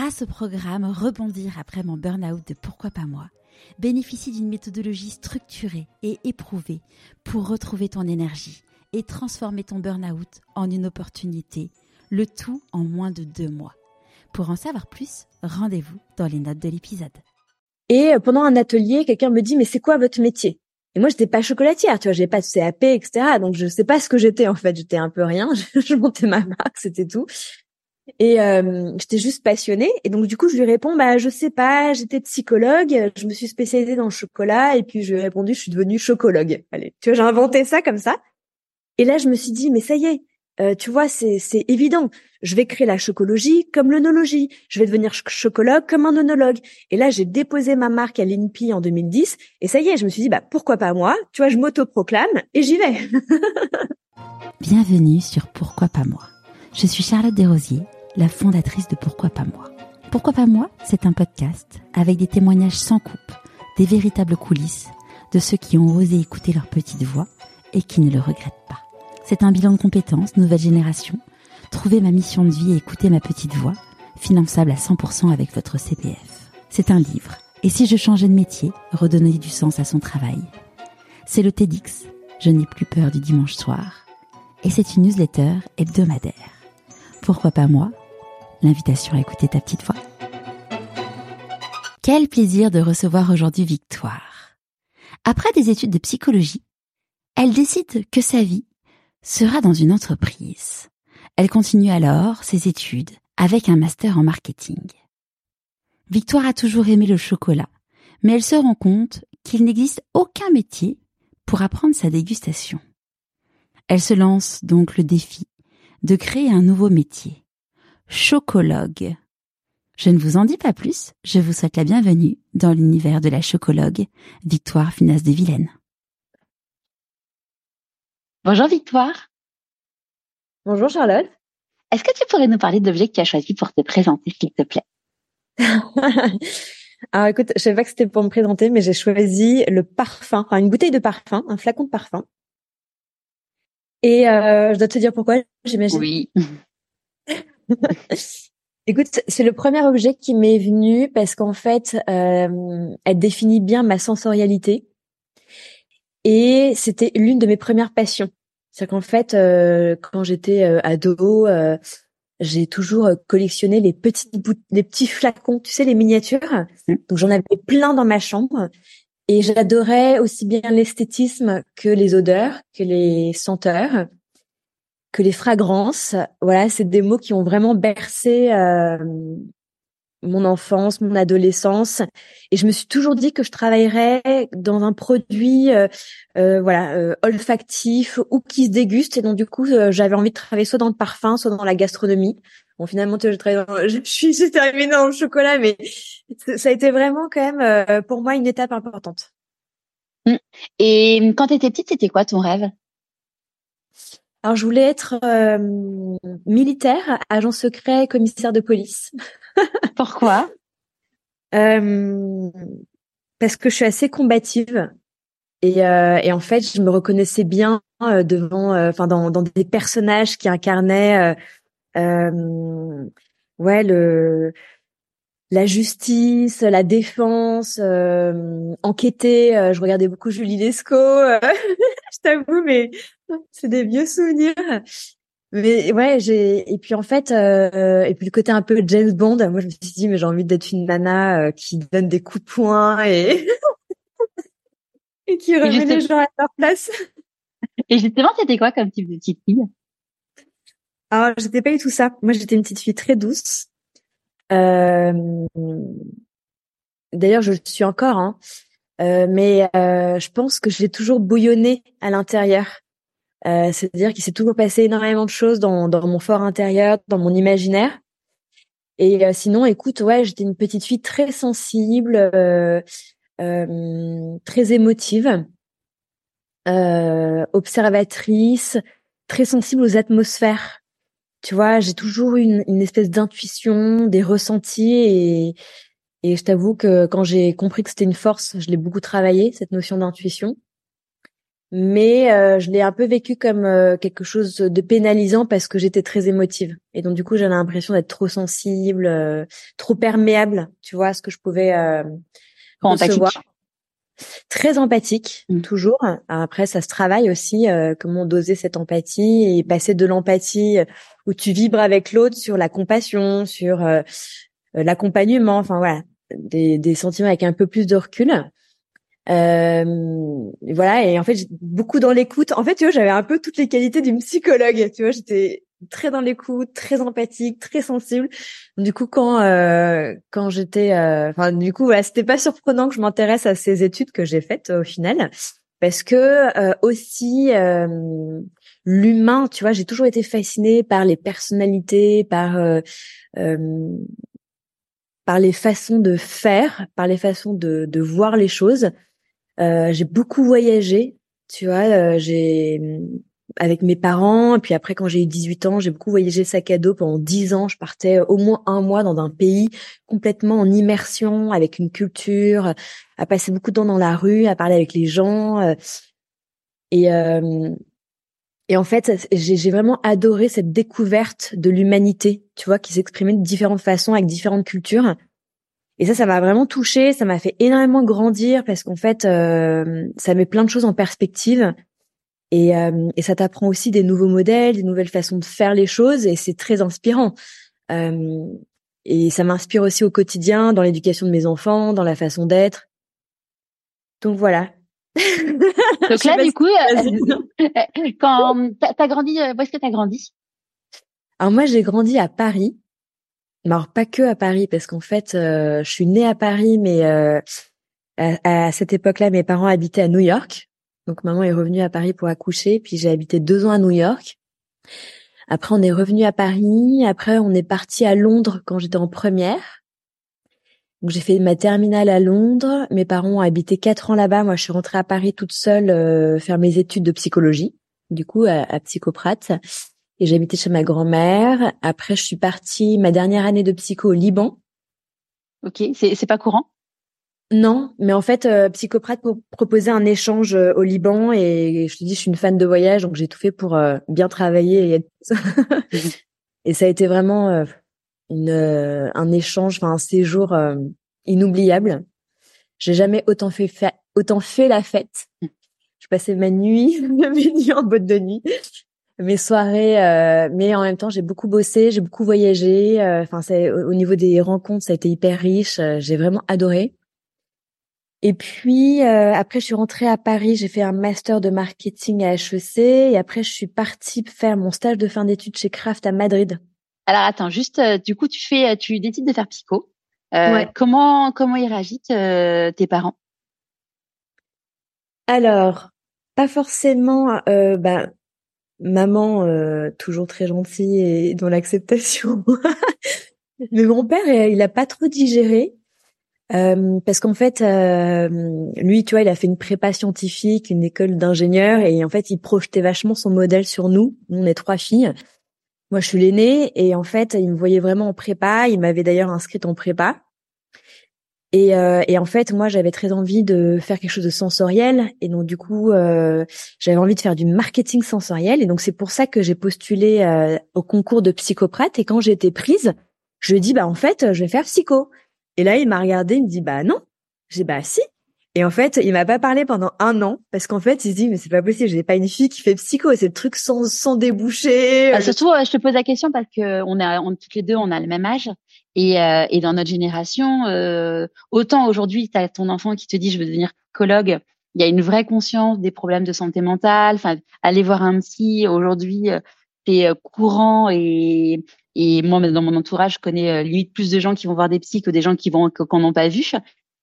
grâce au programme Rebondir après mon burn-out de Pourquoi pas moi, bénéficie d'une méthodologie structurée et éprouvée pour retrouver ton énergie et transformer ton burn-out en une opportunité, le tout en moins de deux mois. Pour en savoir plus, rendez-vous dans les notes de l'épisode. Et euh, pendant un atelier, quelqu'un me dit mais c'est quoi votre métier? Et moi j'étais pas chocolatière, tu vois, j'ai pas de CAP, etc. Donc je sais pas ce que j'étais en fait, j'étais un peu rien. je montais ma marque, c'était tout. Et euh, j'étais juste passionnée. Et donc du coup, je lui réponds, bah je sais pas, j'étais psychologue, je me suis spécialisée dans le chocolat, et puis je lui ai répondu, je suis devenue chocologue. Allez, tu vois, j'ai inventé ça comme ça. Et là, je me suis dit, mais ça y est, euh, tu vois, c'est évident. Je vais créer la chocologie comme l'onologie. Je vais devenir chocologue comme un onologue. Et là, j'ai déposé ma marque à l'INPI en 2010. Et ça y est, je me suis dit, bah pourquoi pas moi? Tu vois, je m'autoproclame et j'y vais. Bienvenue sur Pourquoi pas moi? Je suis Charlotte Desrosiers la fondatrice de Pourquoi pas moi. Pourquoi pas moi C'est un podcast avec des témoignages sans coupe, des véritables coulisses de ceux qui ont osé écouter leur petite voix et qui ne le regrettent pas. C'est un bilan de compétences, nouvelle génération. Trouver ma mission de vie et écouter ma petite voix, finançable à 100% avec votre CPF. C'est un livre. Et si je changeais de métier, redonner du sens à son travail? C'est le TEDx. Je n'ai plus peur du dimanche soir. Et c'est une newsletter hebdomadaire. Pourquoi pas moi l'invitation à écouter ta petite voix. Quel plaisir de recevoir aujourd'hui Victoire. Après des études de psychologie, elle décide que sa vie sera dans une entreprise. Elle continue alors ses études avec un master en marketing. Victoire a toujours aimé le chocolat, mais elle se rend compte qu'il n'existe aucun métier pour apprendre sa dégustation. Elle se lance donc le défi de créer un nouveau métier, chocologue. Je ne vous en dis pas plus, je vous souhaite la bienvenue dans l'univers de la chocologue, Victoire Finas de Vilaine. Bonjour Victoire. Bonjour Charlotte. Est-ce que tu pourrais nous parler de l'objet que tu as choisi pour te présenter, s'il te plaît? Alors écoute, je savais pas que c'était pour me présenter, mais j'ai choisi le parfum, enfin une bouteille de parfum, un flacon de parfum. Et euh, je dois te dire pourquoi, j'imagine. Oui. Écoute, c'est le premier objet qui m'est venu parce qu'en fait, euh, elle définit bien ma sensorialité et c'était l'une de mes premières passions. C'est-à-dire qu'en fait, euh, quand j'étais euh, ado, euh, j'ai toujours collectionné les petits les petits flacons, tu sais, les miniatures. Mmh. Donc j'en avais plein dans ma chambre et j'adorais aussi bien l'esthétisme que les odeurs, que les senteurs que les fragrances, voilà, c'est des mots qui ont vraiment bercé euh, mon enfance, mon adolescence, et je me suis toujours dit que je travaillerais dans un produit, euh, euh, voilà, olfactif ou qui se déguste, et donc du coup, j'avais envie de travailler soit dans le parfum, soit dans la gastronomie. Bon, finalement, je dans, je suis, j'ai dans le chocolat, mais ça a été vraiment quand même pour moi une étape importante. Mmh. Et quand tu étais petite, c'était quoi ton rêve? Alors, je voulais être euh, militaire, agent secret, commissaire de police. Pourquoi? Euh, Parce que je suis assez combative et, euh, et, en fait, je me reconnaissais bien euh, devant, euh, enfin, dans, dans, des personnages qui incarnaient, ouais, le la justice, la défense, euh, enquêter. je regardais beaucoup Julie Lescaut, je t'avoue, mais c'est des vieux souvenirs. Mais ouais, j'ai et puis en fait euh, et puis le côté un peu James Bond, moi je me suis dit mais j'ai envie d'être une nana euh, qui donne des coups de poing et et qui remet les gens à leur place. Et justement, c'était quoi comme type de petite fille? Alors, j'étais pas du tout ça. Moi, j'étais une petite fille très douce. Euh... D'ailleurs, je le suis encore, hein. Euh, mais euh, je pense que j'ai toujours bouillonné à l'intérieur. Euh, C'est-à-dire qu'il s'est toujours passé énormément de choses dans, dans mon fort intérieur, dans mon imaginaire. Et euh, sinon, écoute, ouais, j'étais une petite fille très sensible, euh, euh, très émotive, observatrice, très sensible aux atmosphères. Tu vois, j'ai toujours eu une, une espèce d'intuition, des ressentis et, et je t'avoue que quand j'ai compris que c'était une force, je l'ai beaucoup travaillé, cette notion d'intuition. mais euh, je l'ai un peu vécu comme euh, quelque chose de pénalisant parce que j'étais très émotive et donc du coup j'avais l'impression d'être trop sensible, euh, trop perméable, tu vois, à ce que je pouvais recevoir. Très empathique, mmh. toujours. Après, ça se travaille aussi, comment doser cette empathie et passer de l'empathie où tu vibres avec l'autre sur la compassion, sur l'accompagnement, enfin voilà, des, des sentiments avec un peu plus de recul euh, voilà, et en fait, beaucoup dans l'écoute. En fait, tu vois, j'avais un peu toutes les qualités d'une psychologue. Tu vois, j'étais très dans l'écoute, très empathique, très sensible. Du coup, quand euh, quand j'étais, euh, enfin, du coup, voilà, c'était pas surprenant que je m'intéresse à ces études que j'ai faites au final, parce que euh, aussi l'humain, tu vois, j'ai toujours été fascinée par les personnalités, par par les façons de faire, par les façons de, de voir les choses. Euh, j'ai beaucoup voyagé, tu vois, euh, j'ai avec mes parents, et puis après quand j'ai eu 18 ans, j'ai beaucoup voyagé sac à dos pendant 10 ans. Je partais au moins un mois dans un pays complètement en immersion, avec une culture, à passer beaucoup de temps dans la rue, à parler avec les gens. Euh, et, et en fait, j'ai vraiment adoré cette découverte de l'humanité, tu vois, qui s'exprimait de différentes façons, avec différentes cultures. Et ça, ça m'a vraiment touché, ça m'a fait énormément grandir parce qu'en fait, euh, ça met plein de choses en perspective et, euh, et ça t'apprend aussi des nouveaux modèles, des nouvelles façons de faire les choses et c'est très inspirant. Euh, et ça m'inspire aussi au quotidien, dans l'éducation de mes enfants, dans la façon d'être. Donc voilà. Donc là, du coup, quand t'as grandi, où est-ce que t'as grandi? Alors moi, j'ai grandi à Paris. Mais alors pas que à Paris, parce qu'en fait, euh, je suis née à Paris, mais euh, à, cette époque-là, mes parents habitaient à New York. Donc maman est revenue à Paris pour accoucher, puis j'ai habité deux ans à New York. Après, on est revenu à Paris. Après, on est parti à Londres quand j'étais en première. Donc j'ai fait ma terminale à Londres. Mes parents ont habité quatre ans là-bas. Moi, je suis rentrée à Paris toute seule euh, faire mes études de psychologie, du coup à, à Psychoprate et j'habitais chez ma grand-mère. Après, je suis partie ma dernière année de psycho au Liban. Ok, c'est c'est pas courant? Non, mais en fait, euh, Psychoprate proposait un échange euh, au Liban et je te dis, je suis une fan de voyage, donc j'ai tout fait pour euh, bien travailler et être... et ça a été vraiment euh, une un échange, enfin un séjour inoubliable. J'ai jamais autant fait, autant fait la fête. Mmh. Je passais ma nuit, mes nuits en boîte de nuit mes soirées, euh, mais en même temps j'ai beaucoup bossé, j'ai beaucoup voyagé. Euh, enfin, au niveau des rencontres, ça a été hyper riche. Euh, j'ai vraiment adoré. Et puis après, je suis rentrée à Paris. J'ai fait un master de marketing à HEC, et après je suis partie faire mon stage de fin d'études chez Kraft à Madrid. Alors attends, juste du coup, tu fais, tu décides de faire psycho. Comment comment ils réagissent tes parents? Alors, pas forcément. Euh, ben, maman euh, toujours très gentille et dans l'acceptation. Mais mon père, euh, il a pas trop digéré euh, parce qu'en fait, euh, lui, tu vois, il a fait une prépa scientifique, une école d'ingénieur, et en fait, il projetait vachement son modèle sur nous. On est trois filles. Moi, je suis l'aînée, et en fait, il me voyait vraiment en prépa. Il m'avait d'ailleurs inscrite en prépa. Et, euh, et, en fait, moi, j'avais très envie de faire quelque chose de sensoriel. Et donc, du coup, euh, j'avais envie de faire du marketing sensoriel. Et donc, c'est pour ça que j'ai postulé euh, au concours de psychoprate. Et quand j'ai été prise, je lui ai dit, bah, en fait, je vais faire psycho. Et là, il m'a regardé, il me dit, bah, non. J'ai bah, si. Et en fait, il m'a pas parlé pendant un an parce qu'en fait, il se dit mais c'est pas possible, j'ai pas une fille qui fait psycho, c'est le truc sans sans déboucher. Ah, surtout, je te pose la question parce que on est on, toutes les deux, on a le même âge et euh, et dans notre génération, euh, autant aujourd'hui, tu as ton enfant qui te dit je veux devenir psychologue, il y a une vraie conscience des problèmes de santé mentale. Enfin, aller voir un psy aujourd'hui, euh, c'est courant et et moi, dans mon entourage, je connais limite plus de gens qui vont voir des psys que des gens qui vont qu'on n'ont pas vu.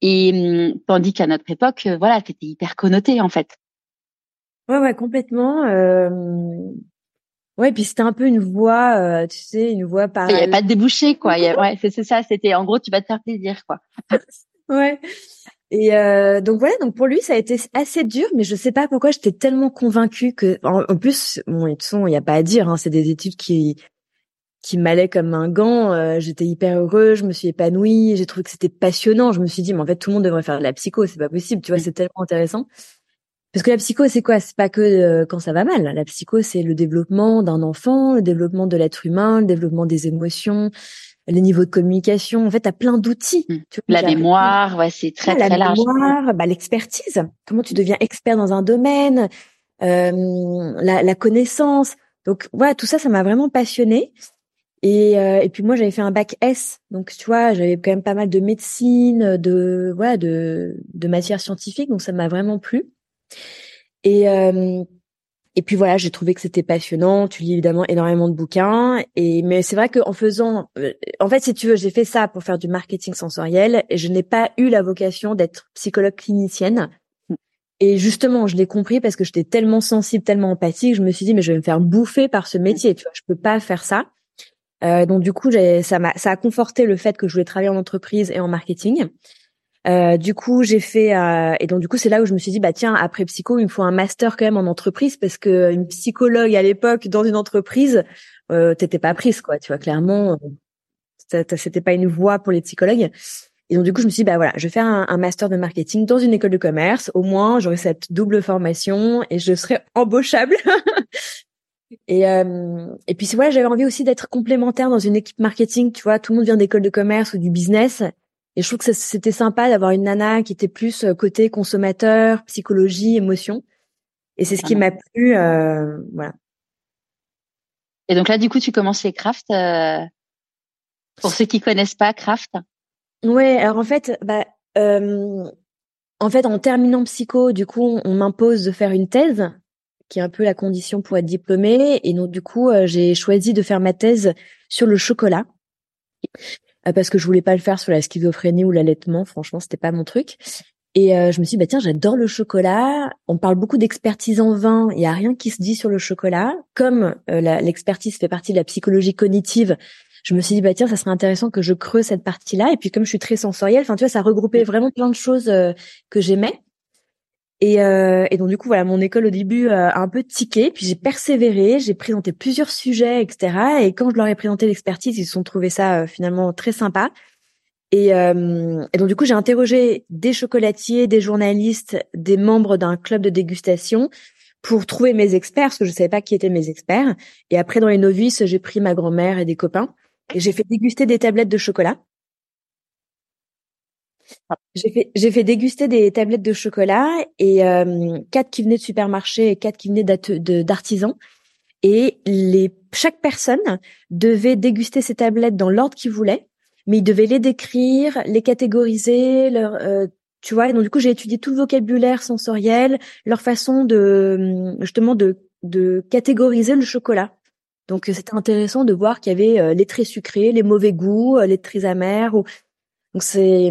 Et hum, tandis qu'à notre époque, euh, voilà, c'était hyper connoté en fait. Ouais, ouais, complètement. Euh... Ouais, puis c'était un peu une voix, euh, tu sais, une voix par. Il n'y avait pas de débouché, quoi. ouais, c'est ça. C'était en gros, tu vas te faire plaisir, quoi. ouais. Et euh, donc voilà, donc pour lui, ça a été assez dur, mais je sais pas pourquoi j'étais tellement convaincue que, en, plus, bon, de toute façon, il n'y a pas à dire, hein, c'est des études qui qui m'allait comme un gant. Euh, j'étais hyper heureuse, je me suis épanouie, j'ai trouvé que c'était passionnant. Je me suis dit, mais en fait, tout le monde devrait faire de la psycho, c'est pas possible, tu vois, c'est tellement intéressant. Parce que la psycho, c'est quoi? C'est pas que euh, quand ça va mal. La psycho, c'est le développement d'un enfant, le développement de l'être humain, le développement des émotions, les niveaux de communication. En fait, tu as plein d'outils. Mmh. La mémoire, ouais, c'est très très large. La mémoire, bah, l'expertise. Comment tu deviens expert dans un domaine, euh, la, la, connaissance. Donc voilà, tout ça, ça m'a vraiment passionnée. Et, euh, et puis moi, j'avais fait un bac S, donc tu vois, j'avais quand même pas mal de médecine, de voilà, de, de matières scientifiques, donc ça m'a vraiment plu. Et euh, et puis voilà, j'ai trouvé que c'était passionnant. Tu lis évidemment énormément de bouquins, et mais c'est vrai qu'en faisant, euh, en fait, si tu veux, j'ai fait ça pour faire du marketing sensoriel, et je n'ai pas eu la vocation d'être psychologue clinicienne. Et justement, je l'ai compris parce que j'étais tellement sensible, tellement empathique, je me suis dit mais je vais me faire bouffer par ce métier. Tu vois, je peux pas faire ça. Euh, donc du coup, ça m'a ça a conforté le fait que je voulais travailler en entreprise et en marketing. Euh, du coup, j'ai fait euh, et donc du coup, c'est là où je me suis dit bah tiens, après psycho, il me faut un master quand même en entreprise parce que une psychologue à l'époque dans une entreprise, euh, t'étais pas prise quoi, tu vois clairement, euh, c'était pas une voie pour les psychologues. Et donc du coup, je me suis dit bah voilà, je vais faire un, un master de marketing dans une école de commerce. Au moins, j'aurai cette double formation et je serai embauchable Et, euh, et puis voilà, j'avais envie aussi d'être complémentaire dans une équipe marketing. Tu vois, tout le monde vient d'école de commerce ou du business. Et je trouve que c'était sympa d'avoir une nana qui était plus euh, côté consommateur, psychologie, émotion. Et c'est ce qui m'a plu. Euh, voilà. Et donc là, du coup, tu commences crafts. Euh, pour ceux qui connaissent pas craft. Ouais. Alors en fait, bah, euh, en fait, en terminant psycho, du coup, on m'impose de faire une thèse qui est un peu la condition pour être diplômée. Et donc du coup, euh, j'ai choisi de faire ma thèse sur le chocolat euh, parce que je voulais pas le faire sur la schizophrénie ou l'allaitement. Franchement, c'était pas mon truc. Et euh, je me suis dit, bah tiens, j'adore le chocolat. On parle beaucoup d'expertise en vin. Il y a rien qui se dit sur le chocolat. Comme l'expertise fait partie de la psychologie cognitive, je me suis dit, bah tiens, ça serait intéressant que je creuse cette partie-là. Et puis comme je suis très sensorielle, enfin tu vois, ça regroupait vraiment plein de choses que j'aimais. Et, euh, et, donc du coup voilà mon école au début euh, a un peu tiqué. Puis j'ai persévéré. J'ai présenté plusieurs sujets etc et quand je leur ai présenté l'expertise ils se sont trouvés ça euh, finalement très sympa. Et, euh, et donc du coup j'ai interrogé des chocolatiers des journalistes des membres d'un club de dégustation pour trouver mes experts parce que je savais pas qui étaient mes experts. Et après dans les novices j'ai pris ma grand-mère et des copains. Et j'ai fait déguster des tablettes de chocolat j'ai fait, j'ai fait déguster des tablettes de chocolat et euh, quatre qui venaient de supermarché et quatre qui venaient d'artisans. Et les, chaque personne devait déguster ces tablettes dans l'ordre qu'il voulait, mais il devait les décrire, les catégoriser, leur, euh, tu vois. Donc du coup, j'ai étudié tout le vocabulaire sensoriel, leur façon de justement de, de catégoriser le chocolat. Donc c'était intéressant de voir qu'il y avait euh, les très sucrés, les mauvais goûts, les très amers. Ou... Donc c'est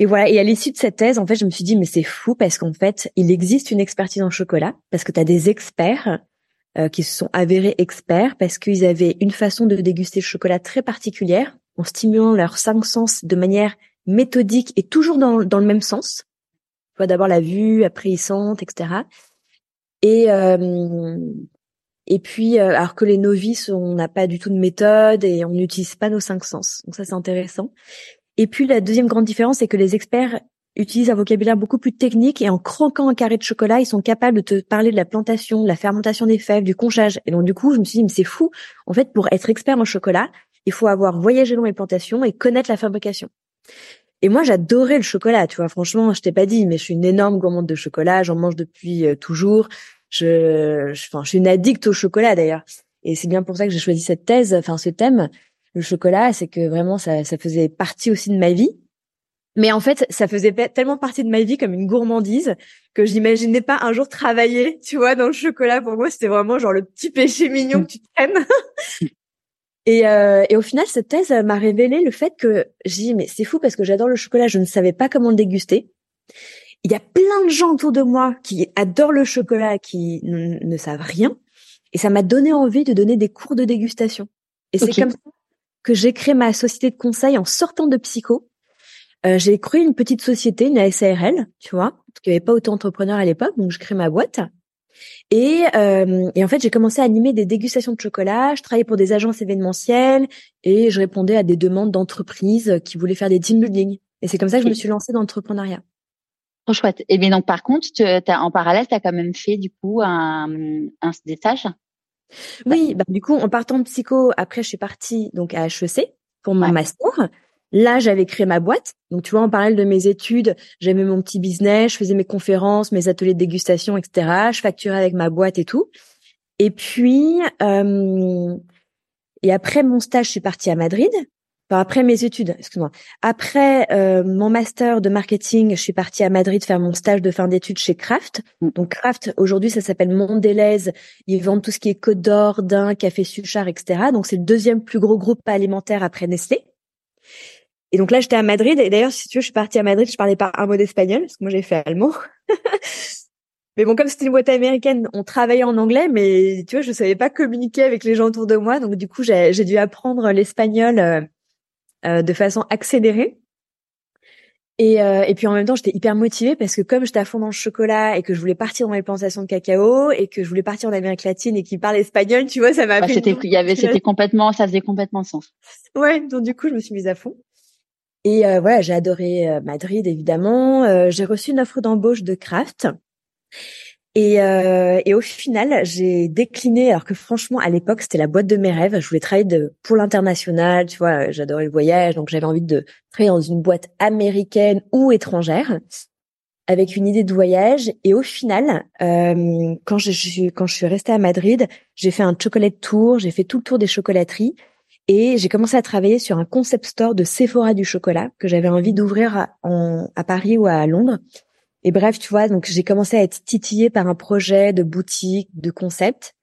et voilà. Et à l'issue de cette thèse, en fait, je me suis dit, mais c'est fou parce qu'en fait, il existe une expertise en chocolat parce que tu as des experts euh, qui se sont avérés experts parce qu'ils avaient une façon de déguster le chocolat très particulière en stimulant leurs cinq sens de manière méthodique et toujours dans, dans le même sens. Tu vois, d'abord la vue, après ils sentent, etc. Et euh, et puis, euh, alors que les novices, on n'a pas du tout de méthode et on n'utilise pas nos cinq sens. Donc ça, c'est intéressant. Et puis la deuxième grande différence, c'est que les experts utilisent un vocabulaire beaucoup plus technique et en croquant un carré de chocolat, ils sont capables de te parler de la plantation, de la fermentation des fèves, du conchage. Et donc du coup, je me suis dit, mais c'est fou. En fait, pour être expert en chocolat, il faut avoir voyagé dans les plantations et connaître la fabrication. Et moi, j'adorais le chocolat, tu vois. Franchement, je t'ai pas dit, mais je suis une énorme gourmande de chocolat. J'en mange depuis euh, toujours. Je, je, enfin, je suis une addict au chocolat d'ailleurs. Et c'est bien pour ça que j'ai choisi cette thèse, enfin ce thème, le chocolat, c'est que vraiment ça, ça faisait partie aussi de ma vie. Mais en fait, ça faisait tellement partie de ma vie comme une gourmandise que j'imaginais pas un jour travailler, tu vois, dans le chocolat. Pour moi, c'était vraiment genre le petit péché mignon que tu traînes. et, euh, et au final, cette thèse m'a révélé le fait que j'ai dit, mais c'est fou parce que j'adore le chocolat, je ne savais pas comment le déguster. Il y a plein de gens autour de moi qui adorent le chocolat, qui ne savent rien. Et ça m'a donné envie de donner des cours de dégustation. Et c'est comme ça que j'ai créé ma société de conseil en sortant de psycho. Euh, j'ai créé une petite société, une SARL, tu vois, parce qu'il n'y avait pas autant d'entrepreneurs à l'époque, donc je crée ma boîte. Et, euh, et en fait, j'ai commencé à animer des dégustations de chocolat. Je travaillais pour des agences événementielles et je répondais à des demandes d'entreprises qui voulaient faire des team building. Et c'est comme ça que je me suis lancée dans l'entrepreneuriat. Trop chouette. Et bien donc par contre, tu, as, en parallèle, tu as quand même fait du coup un, un des stages Oui, bah, du coup, en partant de psycho, après je suis partie donc à HEC pour mon master. Là, j'avais créé ma boîte. Donc, tu vois, en parallèle de mes études, j'avais mon petit business, je faisais mes conférences, mes ateliers de dégustation, etc. Je facturais avec ma boîte et tout. Et puis, euh, et après mon stage, je suis partie à Madrid. Enfin, après mes études, excuse-moi. Après euh, mon master de marketing, je suis partie à Madrid faire mon stage de fin d'études chez Kraft. Mm. Donc Kraft, aujourd'hui, ça s'appelle Mondelez. Ils vendent tout ce qui est Côte d'Or, Dain, Café Suchard, etc. Donc c'est le deuxième plus gros groupe alimentaire après Nestlé. Et donc là, j'étais à Madrid. Et d'ailleurs, si tu veux, je suis partie à Madrid. Je parlais pas un mot d'espagnol parce que moi j'ai fait allemand. Mais bon, comme c'était une boîte américaine, on travaillait en anglais, mais tu vois, je savais pas communiquer avec les gens autour de moi, donc du coup, j'ai dû apprendre l'espagnol euh, euh, de façon accélérée. Et, euh, et puis en même temps, j'étais hyper motivée parce que comme j'étais à fond dans le chocolat et que je voulais partir dans les plantations de cacao et que je voulais partir en Amérique latine et qu'ils parlent espagnol, tu vois, ça m'a. Bah, c'était, il y avait, c'était complètement, ça faisait complètement sens. Ouais, donc du coup, je me suis mise à fond. Et euh, voilà, j'ai adoré Madrid évidemment. j'ai reçu une offre d'embauche de Kraft et, euh, et, au final, j'ai décliné, alors que franchement, à l'époque, c'était la boîte de mes rêves. Je voulais travailler de, pour l'international, tu vois, j'adorais le voyage, donc j'avais envie de travailler dans une boîte américaine ou étrangère, avec une idée de voyage. Et au final, euh, quand, je, quand je suis restée à Madrid, j'ai fait un chocolate tour, j'ai fait tout le tour des chocolateries, et j'ai commencé à travailler sur un concept store de Sephora du chocolat que j'avais envie d'ouvrir à Paris ou à Londres. Et bref, tu vois, donc j'ai commencé à être titillée par un projet de boutique, de concept.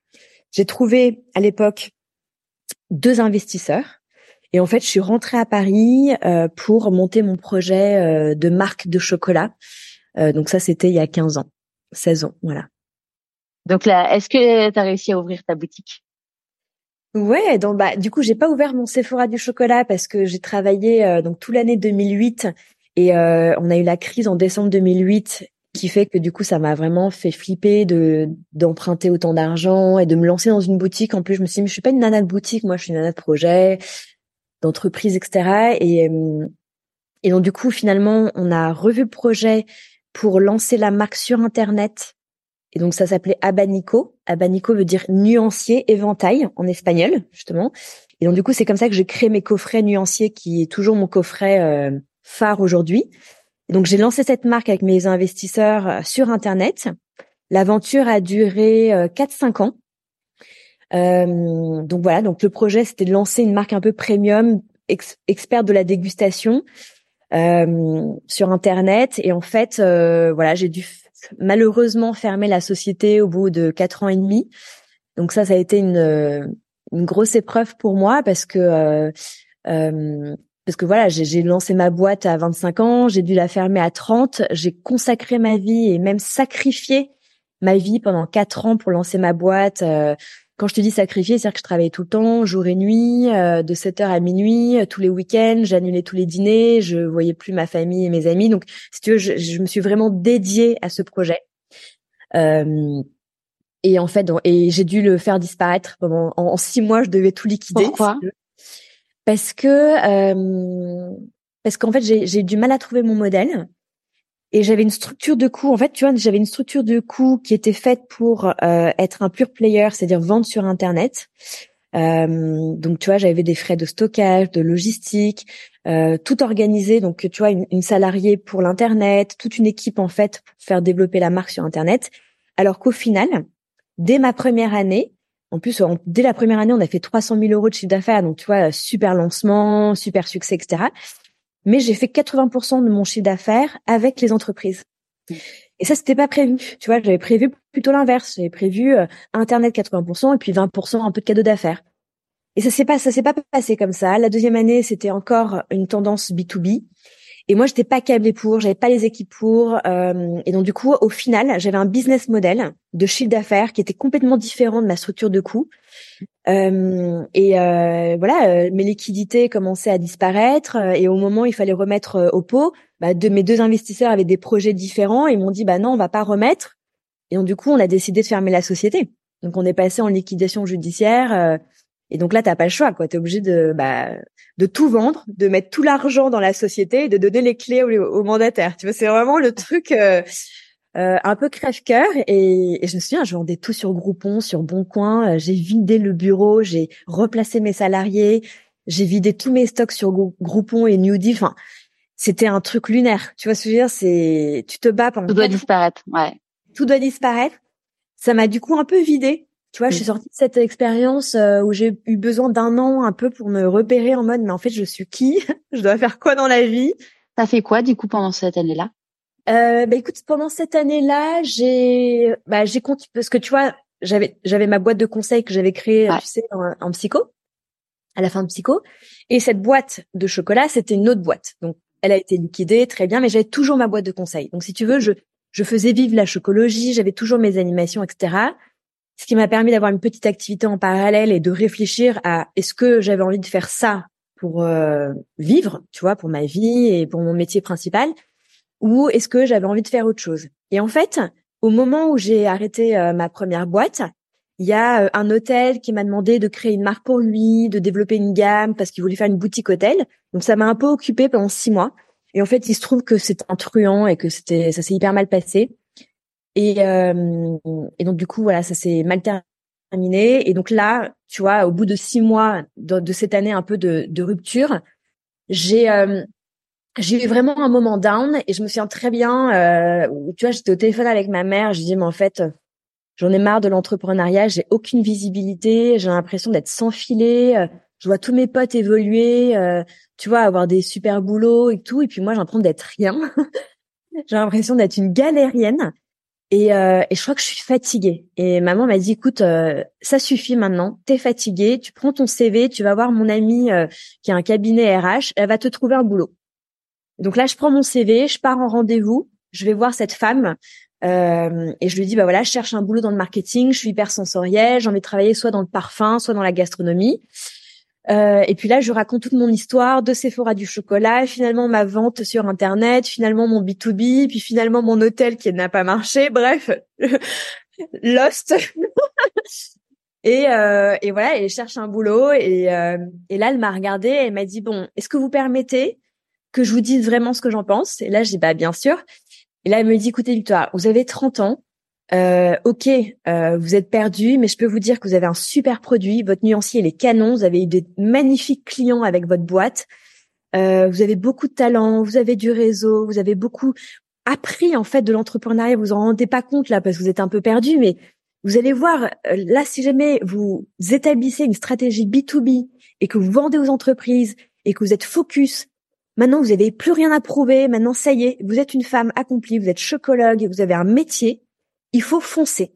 J'ai trouvé à l'époque deux investisseurs. Et en fait, je suis rentrée à Paris euh, pour monter mon projet euh, de marque de chocolat. Euh, donc ça, c'était il y a 15 ans, 16 ans, voilà. Donc là, est-ce que tu as réussi à ouvrir ta boutique? Ouais, donc bah du coup, j'ai pas ouvert mon Sephora du chocolat parce que j'ai travaillé donc toute l'année 2008 et euh, on a eu la crise en décembre 2008 qui fait que du coup ça m'a vraiment fait flipper de d'emprunter autant d'argent et de me lancer dans une boutique. En plus, je me suis dit, je suis pas une nana de boutique, moi je suis une nana de projet, d'entreprise, etc. Et euh, et donc du coup finalement on a revu le projet pour lancer la marque sur internet. Et donc ça s'appelait Abanico. Abanico veut dire nuancier, éventail en espagnol justement. Et donc du coup c'est comme ça que j'ai créé mes coffrets nuanciers qui est toujours mon coffret euh, phare aujourd'hui. Donc j'ai lancé cette marque avec mes investisseurs euh, sur Internet. L'aventure a duré 4-5 euh, ans. Euh, donc voilà, donc le projet c'était de lancer une marque un peu premium, experte de la dégustation euh, sur Internet. Et en fait, voilà, j'ai dû malheureusement fermer la société au bout de quatre ans et demi. Donc ça, ça a été une, une grosse épreuve pour moi parce que parce que voilà, j'ai lancé ma boîte à 25 ans, j'ai dû la fermer à 30, j'ai consacré ma vie et même sacrifié ma vie pendant quatre ans pour lancer ma boîte. Euh, quand je te dis sacrifier, c'est-à-dire que je travaillais tout le temps, jour et nuit, euh, de 7 heures à minuit, euh, tous les week-ends, j'annulais tous les dîners, je voyais plus ma famille et mes amis. Donc, si tu veux, je, me suis vraiment dédiée à ce projet. et en fait, et j'ai dû le faire disparaître pendant en, six mois. Je devais tout liquider. Pourquoi? Parce que euh, parce qu'en fait j'ai du mal à trouver mon modèle et j'avais une structure de coût. En fait, tu vois, j'avais une structure de coût qui était faite pour euh, être un pure player, c'est-à-dire vendre sur Internet. Euh, donc, tu vois, j'avais des frais de stockage, de logistique, euh, tout organisé. Donc, tu vois, une, une salariée pour l'internet, toute une équipe en fait pour faire développer la marque sur Internet. Alors qu'au final, dès ma première année, en plus, dès la première année, on a fait 300 000 euros de chiffre d'affaires. Donc, tu vois, super lancement, super succès, etc. Mais j'ai fait 80% de mon chiffre d'affaires avec les entreprises. Et ça, c'était pas prévu. Tu vois, j'avais prévu plutôt l'inverse. J'avais prévu euh, Internet 80% et puis 20% un peu de cadeau d'affaires. Et ça s'est pas, ça s'est pas passé comme ça. La deuxième année, c'était encore une tendance B2B. Et moi, j'étais pas câblée pour, j'avais pas les équipes pour. Euh, et donc du coup, au final, j'avais un business model de chiffre d'affaires qui était complètement différent de ma structure de coûts. Euh, et euh, voilà, euh, mes liquidités commençaient à disparaître. Euh, et au moment où il fallait remettre au pot, bah, de, mes deux investisseurs avaient des projets différents. Ils m'ont dit, bah non, on va pas remettre. Et donc du coup, on a décidé de fermer la société. Donc on est passé en liquidation judiciaire. Et donc là, t'as pas le choix, quoi. T'es obligé de, bah, de tout vendre, de mettre tout l'argent dans la société et de donner les clés aux, mandataires. Tu vois, c'est vraiment le truc euh, euh, un peu crève-cœur. Et, je me souviens, je vendais tout sur Groupon, sur Boncoin. Euh, j'ai vidé le bureau, j'ai replacé mes salariés, j'ai vidé tous mes stocks sur Groupon et Newdy. Enfin, c'était un truc lunaire. Tu vois ce que je veux dire? C'est, tu te bats pendant. Tout doit disparaître. Ouais. Tout doit disparaître. Ça m'a du coup un peu vidé tu vois, je suis sortie de cette expérience euh, où j'ai eu besoin d'un an un peu pour me repérer en mode, mais en fait, je suis qui? Je dois faire quoi dans la vie? T'as fait quoi du coup pendant cette année-là? Euh, Bah écoute, pendant cette année-là, j'ai, bah j'ai continué parce que tu vois, j'avais j'avais ma boîte de conseil que j'avais créée, tu sais, en, psycho, à la fin de psycho, et cette boîte de chocolat, c'était une autre boîte. Donc, elle a été liquidée, très bien, mais j'avais toujours ma boîte de conseil. Donc, si tu veux, je je faisais vivre la chocologie, j'avais toujours mes animations, etc ce qui m'a permis d'avoir une petite activité en parallèle et de réfléchir à est-ce que j'avais envie de faire ça pour euh, vivre, tu vois, pour ma vie et pour mon métier principal, ou est-ce que j'avais envie de faire autre chose? Et en fait, au moment où j'ai arrêté euh, ma première boîte, il y a euh, un hôtel qui m'a demandé de créer une marque pour lui, de développer une gamme parce qu'il voulait faire une boutique hôtel. Donc ça m'a un peu occupé pendant six mois. Et en fait, il se trouve que c'est un truand et que c'était ça s'est hyper mal passé. Et, euh, et donc du coup voilà, ça s'est mal terminé. Et donc là, tu vois, au bout de six mois de, cette année un peu de, rupture, j'ai euh, j'ai eu vraiment un moment down et je me souviens très bien. Euh, tu vois, j'étais au téléphone avec ma mère. Je dis mais en fait, j'en ai marre de l'entrepreneuriat. J'ai aucune visibilité. J'ai l'impression d'être sans filet. Euh, je vois tous mes potes évoluer. Euh, tu vois, avoir des super boulots et tout. Et puis moi, j'ai l'impression d'être rien. j'ai l'impression d'être une galérienne. Et, euh, et, je crois que je suis fatiguée. Et maman m'a dit, écoute, euh, ça suffit maintenant, t'es fatiguée, tu prends ton CV, tu vas voir mon amie euh, qui a un cabinet RH, elle va te trouver un boulot. Donc là, je prends mon CV, je pars en rendez-vous, je vais voir cette femme euh, et je lui dis, bah voilà, je cherche un boulot dans le marketing, je suis hyper sensorielle, j'ai envie de travailler soit dans le parfum, soit dans la gastronomie. Euh, et puis là, je raconte toute mon histoire de Sephora du chocolat, finalement ma vente sur Internet, finalement mon B2B, puis finalement mon hôtel qui n'a pas marché. Bref, lost. et, euh, et voilà, elle cherche un boulot. Et, euh, et là, elle m'a regardée et m'a dit, bon, est-ce que vous permettez que je vous dise vraiment ce que j'en pense? Et là, j'ai dit, bah bien sûr. Et là, elle me dit, écoutez, Victoire, vous avez 30 ans, euh, ok, euh, vous êtes perdu, mais je peux vous dire que vous avez un super produit. Votre nuancier, il est canon. Vous avez eu des magnifiques clients avec votre boîte. Euh, vous avez beaucoup de talent. Vous avez du réseau. Vous avez beaucoup appris en fait de l'entrepreneuriat. Vous vous en rendez pas compte là parce que vous êtes un peu perdu, mais vous allez voir euh, là si jamais vous établissez une stratégie B2B et que vous vendez aux entreprises et que vous êtes focus. Maintenant, vous n'avez plus rien à prouver. Maintenant, ça y est, vous êtes une femme accomplie, vous êtes chocologue, vous avez un métier il faut foncer.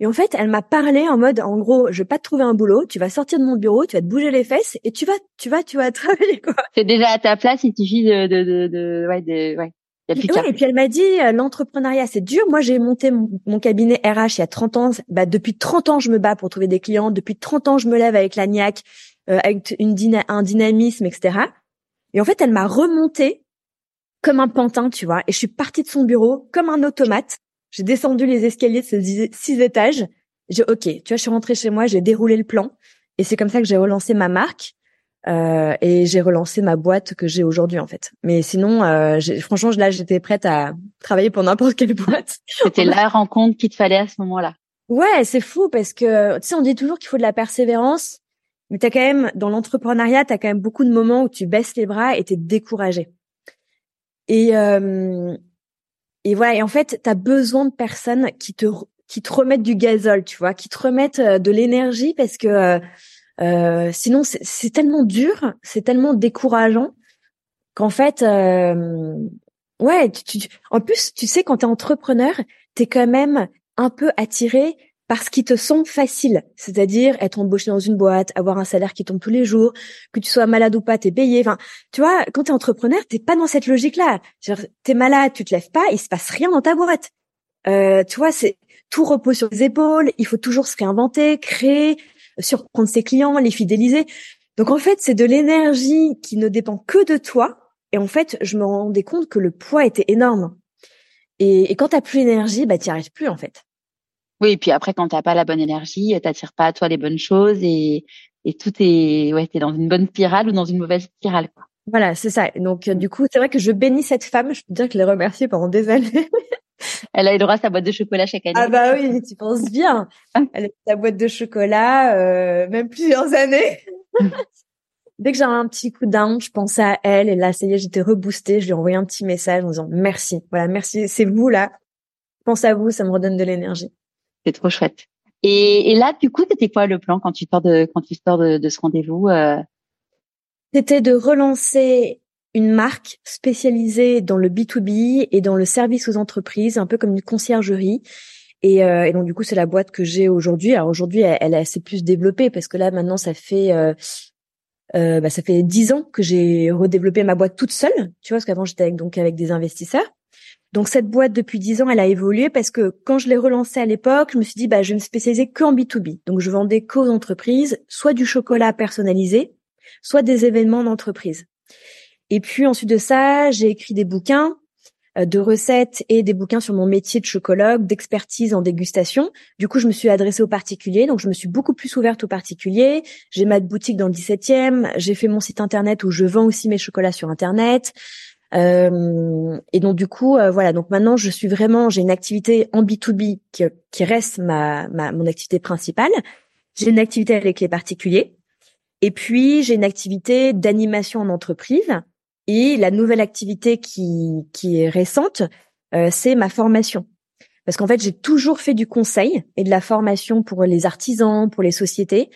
Et en fait, elle m'a parlé en mode, en gros, je vais pas te trouver un boulot, tu vas sortir de mon bureau, tu vas te bouger les fesses et tu vas, tu vas, tu vas travailler quoi. C'est déjà à ta place, il suffit de, de, de, de ouais, de, ouais. et puis elle m'a dit euh, l'entrepreneuriat c'est dur. Moi j'ai monté mon, cabinet RH il y a 30 ans. Bah, depuis 30 ans je me bats pour trouver des clients. Depuis 30 ans je me lève avec la niaque, euh, avec une un dynamisme etc. Et en fait elle m'a remonté comme un pantin tu vois. Et je suis partie de son bureau comme un automate j'ai descendu les escaliers de ces six étages. J'ai ok, tu vois, je suis rentrée chez moi, j'ai déroulé le plan, et c'est comme ça que j'ai relancé ma marque euh, et j'ai relancé ma boîte que j'ai aujourd'hui en fait. Mais sinon, euh, franchement, là, j'étais prête à travailler pour n'importe quelle boîte. C'était la rencontre qu'il te fallait à ce moment-là. Ouais, c'est fou parce que tu sais, on dit toujours qu'il faut de la persévérance, mais t'as quand même dans l'entrepreneuriat, t'as quand même beaucoup de moments où tu baisses les bras et t'es découragé. Et euh, et voilà, et en fait, tu as besoin de personnes qui te qui te remettent du gazole, tu vois, qui te remettent euh, de l'énergie parce que euh, euh sinon c'est tellement dur, c'est tellement décourageant qu'en fait, euh, ouais, tu, tu, en plus, tu sais, quand tu es entrepreneur, tu es quand même un peu attiré parce qu'ils te sont faciles, c'est-à-dire être embauché dans une boîte, avoir un salaire qui tombe tous les jours, que tu sois malade ou pas, t'es payé. Enfin, tu vois, quand t'es entrepreneur, t'es pas dans cette logique-là. T'es malade, tu te lèves pas, il se passe rien dans ta boîte. Euh, tu vois, c'est tout repose sur les épaules. Il faut toujours se réinventer, créer, surprendre ses clients, les fidéliser. Donc en fait, c'est de l'énergie qui ne dépend que de toi. Et en fait, je me rendais compte que le poids était énorme. Et, et quand t'as plus l'énergie, bah t'y arrives plus en fait. Oui, et puis après, quand t'as pas la bonne énergie, t'attires pas à toi les bonnes choses et et tout est ouais, t'es dans une bonne spirale ou dans une mauvaise spirale quoi. Voilà, c'est ça. Donc du coup, c'est vrai que je bénis cette femme. Je peux dire que je l'ai remerciée pendant des années. Elle a eu droit à sa boîte de chocolat chaque année. Ah bah oui, tu penses bien. Elle a eu sa boîte de chocolat, euh, même plusieurs années. Dès que j'ai un petit coup d'âme, je pensais à elle et là, ça y est, j'étais reboostée. Je lui ai envoyé un petit message en disant merci. Voilà, merci. C'est vous là. Je pense à vous, ça me redonne de l'énergie. C'est trop chouette. Et, et, là, du coup, c'était quoi le plan quand tu sors de quand tu sors de, de ce rendez-vous euh... C'était de relancer une marque spécialisée dans le B2B et dans le service aux entreprises, un peu comme une conciergerie. Et, euh, et donc du coup, c'est la boîte que j'ai aujourd'hui. Alors aujourd'hui, elle, elle est assez plus développée parce que là maintenant, ça fait euh, euh, bah, ça fait dix ans que j'ai redéveloppé ma boîte toute seule. Tu vois, parce qu'avant j'étais avec, donc avec des investisseurs. Donc cette boîte depuis dix ans, elle a évolué parce que quand je l'ai relancée à l'époque, je me suis dit bah je vais me spécialiser qu'en B2B. Donc je vendais qu'aux entreprises, soit du chocolat personnalisé, soit des événements d'entreprise. Et puis ensuite de ça, j'ai écrit des bouquins euh, de recettes et des bouquins sur mon métier de chocologue, d'expertise en dégustation. Du coup, je me suis adressée aux particuliers, donc je me suis beaucoup plus ouverte aux particuliers. J'ai ma boutique dans le 17e, j'ai fait mon site internet où je vends aussi mes chocolats sur internet. Euh, et donc du coup, euh, voilà. Donc maintenant, je suis vraiment, j'ai une activité en B2B qui, qui reste ma, ma mon activité principale. J'ai une activité avec les particuliers, et puis j'ai une activité d'animation en entreprise et la nouvelle activité qui, qui est récente, euh, c'est ma formation. Parce qu'en fait, j'ai toujours fait du conseil et de la formation pour les artisans, pour les sociétés,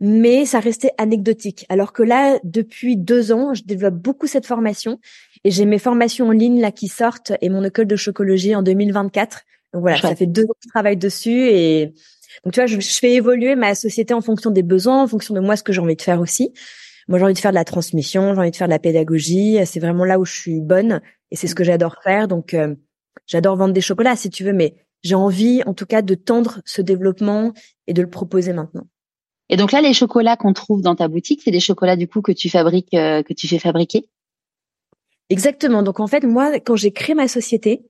mais ça restait anecdotique. Alors que là, depuis deux ans, je développe beaucoup cette formation et j'ai mes formations en ligne là qui sortent et mon école de chocologie en 2024. Donc voilà, ça fait deux ans que je travaille dessus et donc tu vois, je, je fais évoluer ma société en fonction des besoins, en fonction de moi ce que j'ai envie de faire aussi. Moi, j'ai envie de faire de la transmission, j'ai envie de faire de la pédagogie. C'est vraiment là où je suis bonne et c'est ce que j'adore faire. Donc, euh, j'adore vendre des chocolats, si tu veux, mais j'ai envie, en tout cas, de tendre ce développement et de le proposer maintenant. Et donc là, les chocolats qu'on trouve dans ta boutique, c'est des chocolats du coup que tu fabriques, euh, que tu fais fabriquer? Exactement. Donc en fait, moi, quand j'ai créé ma société,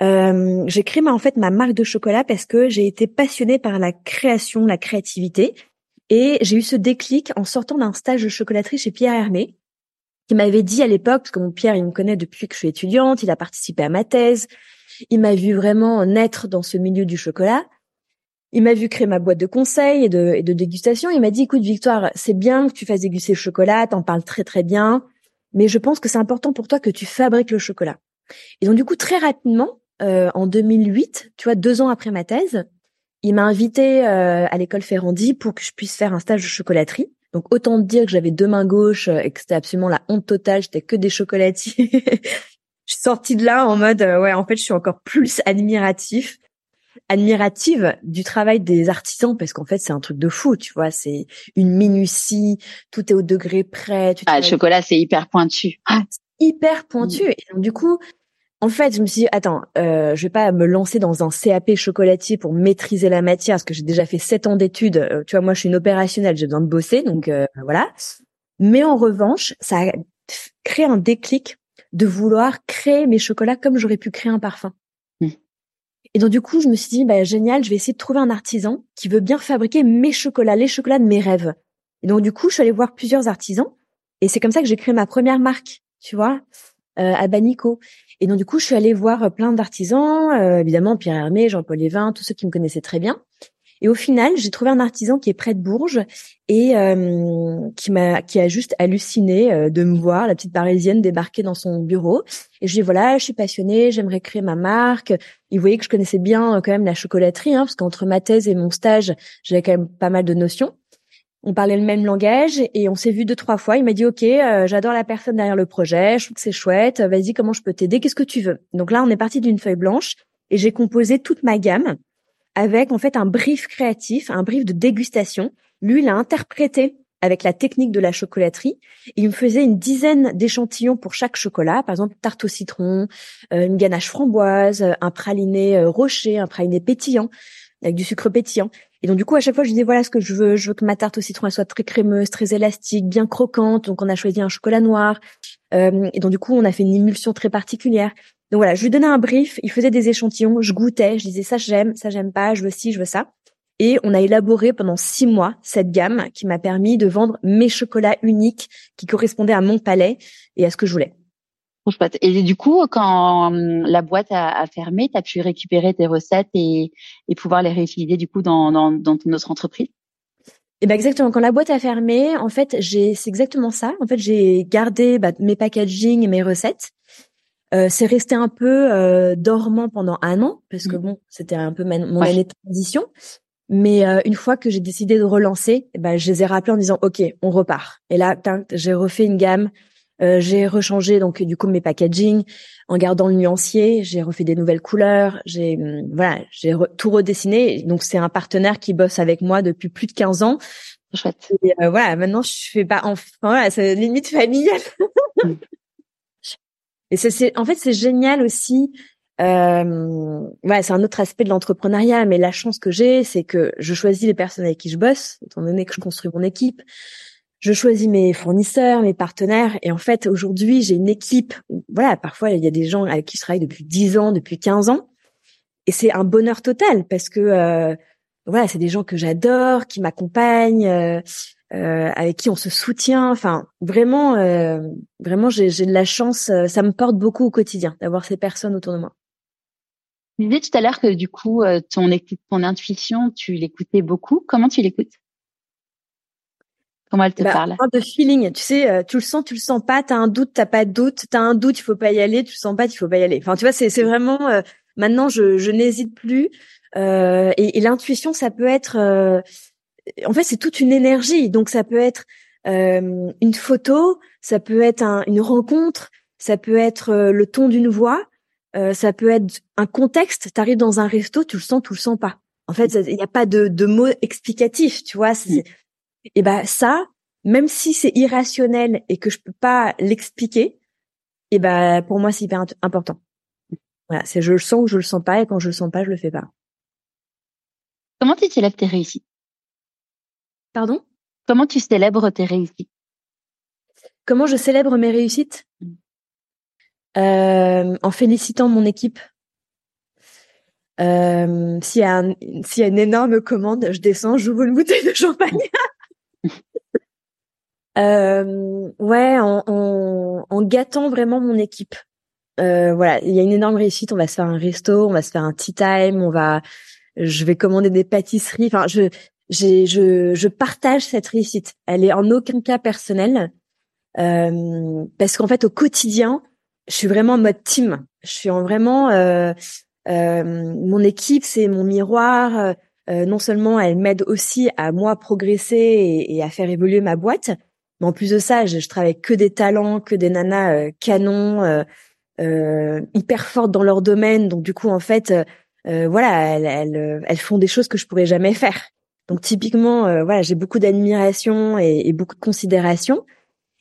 euh, j'ai créé ma, en fait ma marque de chocolat parce que j'ai été passionnée par la création, la créativité. Et j'ai eu ce déclic en sortant d'un stage de chocolaterie chez Pierre Hermé, qui m'avait dit à l'époque, parce que mon Pierre, il me connaît depuis que je suis étudiante, il a participé à ma thèse, il m'a vu vraiment naître dans ce milieu du chocolat. Il m'a vu créer ma boîte de conseils et de, et de dégustation. Il m'a dit, écoute, Victoire, c'est bien que tu fasses déguster le chocolat, t'en parles très très bien, mais je pense que c'est important pour toi que tu fabriques le chocolat. Et donc, du coup, très rapidement, euh, en 2008, tu vois, deux ans après ma thèse, il m'a invité euh, à l'école Ferrandi pour que je puisse faire un stage de chocolaterie. Donc autant dire que j'avais deux mains gauches et que c'était absolument la honte totale, j'étais que des chocolatiers. je suis sortie de là en mode euh, ouais, en fait, je suis encore plus admiratif admirative du travail des artisans parce qu'en fait c'est un truc de fou tu vois c'est une minutie tout est au degré près ah le chocolat c'est hyper pointu ah, hyper pointu et donc du coup en fait, je me suis dit, attends, euh, je vais pas me lancer dans un CAP chocolatier pour maîtriser la matière, parce que j'ai déjà fait sept ans d'études. Euh, tu vois, moi, je suis une opérationnelle, j'ai besoin de bosser, donc euh, voilà. Mais en revanche, ça a créé un déclic de vouloir créer mes chocolats comme j'aurais pu créer un parfum. Et donc du coup, je me suis dit, bah, génial, je vais essayer de trouver un artisan qui veut bien fabriquer mes chocolats, les chocolats de mes rêves. Et donc du coup, je suis allée voir plusieurs artisans, et c'est comme ça que j'ai créé ma première marque, tu vois, à Banico. Et donc du coup, je suis allée voir euh, plein d'artisans, euh, évidemment Pierre Hermé, Jean-Paul Lévin, tous ceux qui me connaissaient très bien. Et au final, j'ai trouvé un artisan qui est près de Bourges et euh, qui m'a qui a juste halluciné de me voir, la petite parisienne débarquer dans son bureau. Et je lui ai dit voilà, je suis passionnée, j'aimerais créer ma marque. Il voyait que je connaissais bien quand même la chocolaterie, hein, parce qu'entre ma thèse et mon stage, j'avais quand même pas mal de notions on parlait le même langage et on s'est vu deux trois fois. Il m'a dit OK, euh, j'adore la personne derrière le projet, je trouve que c'est chouette. Vas-y, comment je peux t'aider Qu'est-ce que tu veux? Donc là, on est parti d'une feuille blanche et j'ai composé toute ma gamme avec en fait un brief créatif, un brief de dégustation. Lui, il a interprété avec la technique de la chocolaterie. il me faisait une dizaine d'échantillons pour chaque chocolat, par exemple tarte au citron, euh, une ganache framboise, un praliné euh, rocher, un praliné pétillant avec du sucre pétillant. Et donc du coup à chaque fois je disais voilà ce que je veux, je veux que ma tarte au citron elle soit très crémeuse, très élastique, bien croquante. Donc on a choisi un chocolat noir. Euh, et donc du coup on a fait une émulsion très particulière. Donc voilà, je lui donnais un brief, il faisait des échantillons, je goûtais, je disais ça j'aime, ça j'aime pas, je veux ci, je veux ça. Et on a élaboré pendant six mois cette gamme qui m'a permis de vendre mes chocolats uniques qui correspondaient à mon palais et à ce que je voulais. Et du coup, quand hum, la boîte a, fermé, tu as pu récupérer tes recettes et, pouvoir les réutiliser du coup dans, dans, dans notre entreprise? Et ben exactement. Quand la boîte a fermé, en fait, j'ai c'est exactement ça. En fait, j'ai gardé bah, mes packaging et mes recettes. Euh, c'est resté un peu euh, dormant pendant un an parce que mmh. bon, c'était un peu mon année de transition. Mais euh, une fois que j'ai décidé de relancer, ben, je les ai rappelés en disant OK, on repart. Et là, j'ai refait une gamme. Euh, j'ai rechangé donc du coup mes packaging en gardant le nuancier. J'ai refait des nouvelles couleurs. J'ai hum, voilà, j'ai tout redessiné. Donc c'est un partenaire qui bosse avec moi depuis plus de 15 ans. Chouette. Et euh, voilà, maintenant je fais pas enfin voilà, c'est limite familial. Et c'est en fait c'est génial aussi euh, ouais, c'est un autre aspect de l'entrepreneuriat, mais la chance que j'ai, c'est que je choisis les personnes avec qui je bosse, étant donné que je construis mon équipe. Je choisis mes fournisseurs, mes partenaires, et en fait, aujourd'hui, j'ai une équipe. Voilà, parfois, il y a des gens avec qui je travaille depuis 10 ans, depuis 15 ans, et c'est un bonheur total parce que euh, voilà, c'est des gens que j'adore, qui m'accompagnent, euh, euh, avec qui on se soutient. Enfin, vraiment, euh, vraiment, j'ai de la chance. Euh, ça me porte beaucoup au quotidien d'avoir ces personnes autour de moi. Tu disais tout à l'heure que du coup, euh, ton, ton intuition, tu l'écoutais beaucoup. Comment tu l'écoutes? Comment elle te bah, parle? De feeling, tu sais, euh, tu le sens, tu le sens pas. T'as un doute, t'as pas de doute. T'as un doute, il faut pas y aller. Tu le sens pas, il faut pas y aller. Enfin, tu vois, c'est c'est vraiment. Euh, maintenant, je, je n'hésite plus. Euh, et, et l'intuition, ça peut être. En fait, c'est toute une énergie. Donc, ça peut être une photo, ça peut être un, une rencontre, ça peut être le ton d'une voix. Euh, ça peut être un contexte. Tu arrives dans un resto, tu le sens, tu le sens pas. En fait, il n'y a pas de, de mots explicatifs, tu vois. Et ben ça, même si c'est irrationnel et que je peux pas l'expliquer, et ben pour moi c'est hyper important. Voilà, c'est je le sens ou je le sens pas, et quand je le sens pas, je le fais pas. Comment tu célèbres tes réussites? Pardon? Comment tu célèbres tes réussites? Comment je célèbre mes réussites? Euh, en félicitant mon équipe. Euh, s'il y, a y a une énorme commande, je descends, j'ouvre une bouteille de champagne. euh, ouais, en, en, en, gâtant vraiment mon équipe. Voilà, il y a une énorme réussite. On va se faire un resto, on va se faire un tea time, on va, je vais commander des pâtisseries. Enfin, je, je, je partage cette réussite. Elle est en aucun cas personnelle, euh, parce qu'en fait, au quotidien, je suis vraiment en mode team. Je suis en vraiment euh, euh, mon équipe, c'est mon miroir. Euh, non seulement elle m'aide aussi à moi progresser et, à faire évoluer ma boîte, mais en plus de ça, je, je travaille que des talents, que des nanas euh, canons, euh, euh, hyper fortes dans leur domaine. Donc du coup, en fait, voilà, elles, elles, elles, font des choses que je pourrais jamais faire. Donc typiquement, voilà, j'ai beaucoup d'admiration et, et, beaucoup de considération.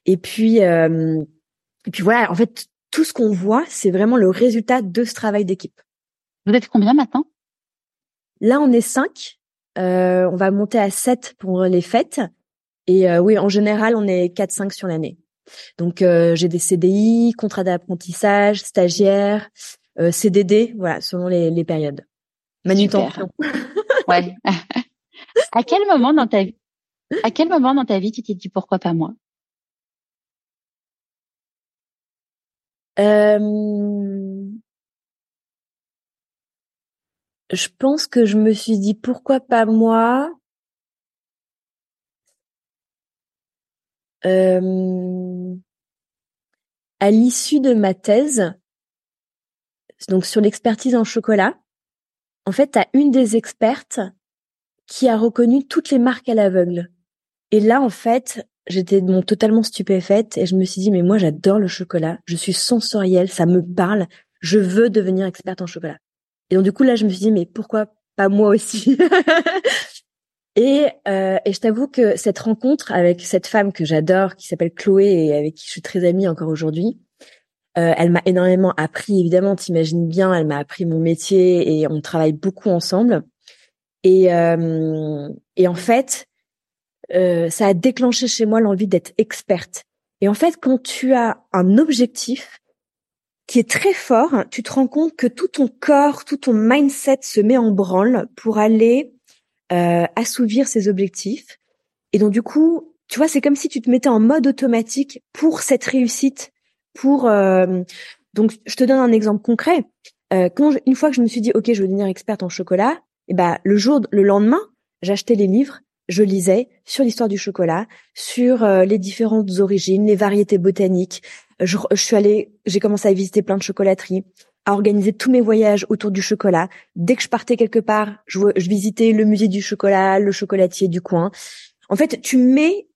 Et puis, et puis voilà, en fait, tout ce qu'on voit, c'est vraiment le résultat de ce travail d'équipe. Vous êtes combien maintenant? Là, on est cinq. Euh, on va monter à sept pour les fêtes. Et euh, oui, en général, on est quatre, cinq sur l'année. Donc, euh, j'ai des CDI, contrats d'apprentissage, stagiaires, CDD, voilà, selon les, les périodes. Manutention. ouais. à quel moment dans ta vie, à quel moment dans ta vie tu t'es dit pourquoi pas moi? Je pense que je me suis dit pourquoi pas moi? À l'issue de ma thèse, donc sur l'expertise en chocolat, en fait, as une des expertes qui a reconnu toutes les marques à l'aveugle. Et là, en fait, j'étais totalement stupéfaite et je me suis dit mais moi j'adore le chocolat, je suis sensorielle, ça me parle, je veux devenir experte en chocolat. Et donc du coup là je me suis dit mais pourquoi pas moi aussi? Et, euh, et je t'avoue que cette rencontre avec cette femme que j'adore qui s'appelle Chloé et avec qui je suis très amie encore aujourd'hui, euh, elle m'a énormément appris évidemment, t'imagines bien, elle m'a appris mon métier et on travaille beaucoup ensemble. Et, euh, et en fait, euh, ça a déclenché chez moi l'envie d'être experte. Et en fait, quand tu as un objectif qui est très fort, tu te rends compte que tout ton corps, tout ton mindset se met en branle pour aller assouvir ses objectifs. Et donc du coup, tu vois, c'est comme si tu te mettais en mode automatique pour cette réussite, pour donc je te donne un exemple concret. quand une fois que je me suis dit ok, je veux devenir experte en chocolat, et ben le jour, le lendemain, j'achetais les livres, je lisais sur l'histoire du chocolat, sur les différentes origines, les variétés botaniques. Je, suis allée, j'ai commencé à visiter plein de chocolateries à organiser tous mes voyages autour du chocolat. Dès que je partais quelque part, je, visitais le musée du chocolat, le chocolatier du coin. En fait, tu mets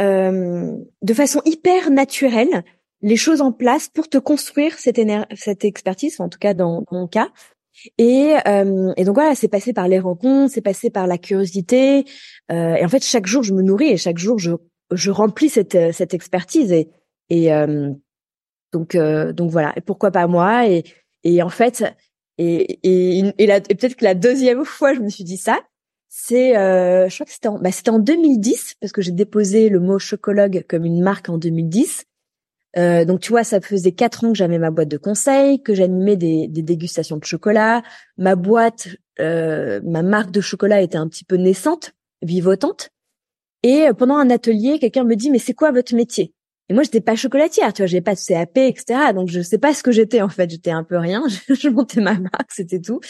euh, de façon hyper naturelle les choses en place pour te construire cette, cette expertise, en tout cas dans, mon cas. Et, euh, et donc voilà, c'est passé par les rencontres, c'est passé par la curiosité. Euh, et en fait, chaque jour, je me nourris et chaque jour, je, je remplis cette, cette expertise. Et, et euh, donc, euh, donc voilà. Et pourquoi pas moi? Et, et en fait, et, et, et, et peut-être que la deuxième fois, je me suis dit ça, c'est, euh, je crois que c'était en, bah, c'était en 2010 parce que j'ai déposé le mot chocologue comme une marque en 2010. Euh, donc tu vois, ça faisait quatre ans que j'avais ma boîte de conseils, que j'animais des, des, dégustations de chocolat. Ma boîte, euh, ma marque de chocolat était un petit peu naissante, vivotante. Et euh, pendant un atelier, quelqu'un me dit mais c'est quoi votre métier? Et moi, j'étais pas chocolatière, tu vois, j'avais pas de CAP, etc. Donc, je sais pas ce que j'étais, en fait. J'étais un peu rien. je montais ma marque, c'était tout.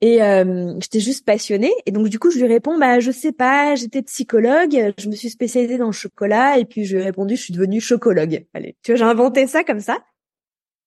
Et euh, j'étais juste passionnée. Et donc, du coup, je lui réponds, bah, je sais pas, j'étais psychologue, je me suis spécialisée dans le chocolat. Et puis, je lui ai répondu, je suis devenue chocologue. Allez, tu vois, j'ai inventé ça comme ça.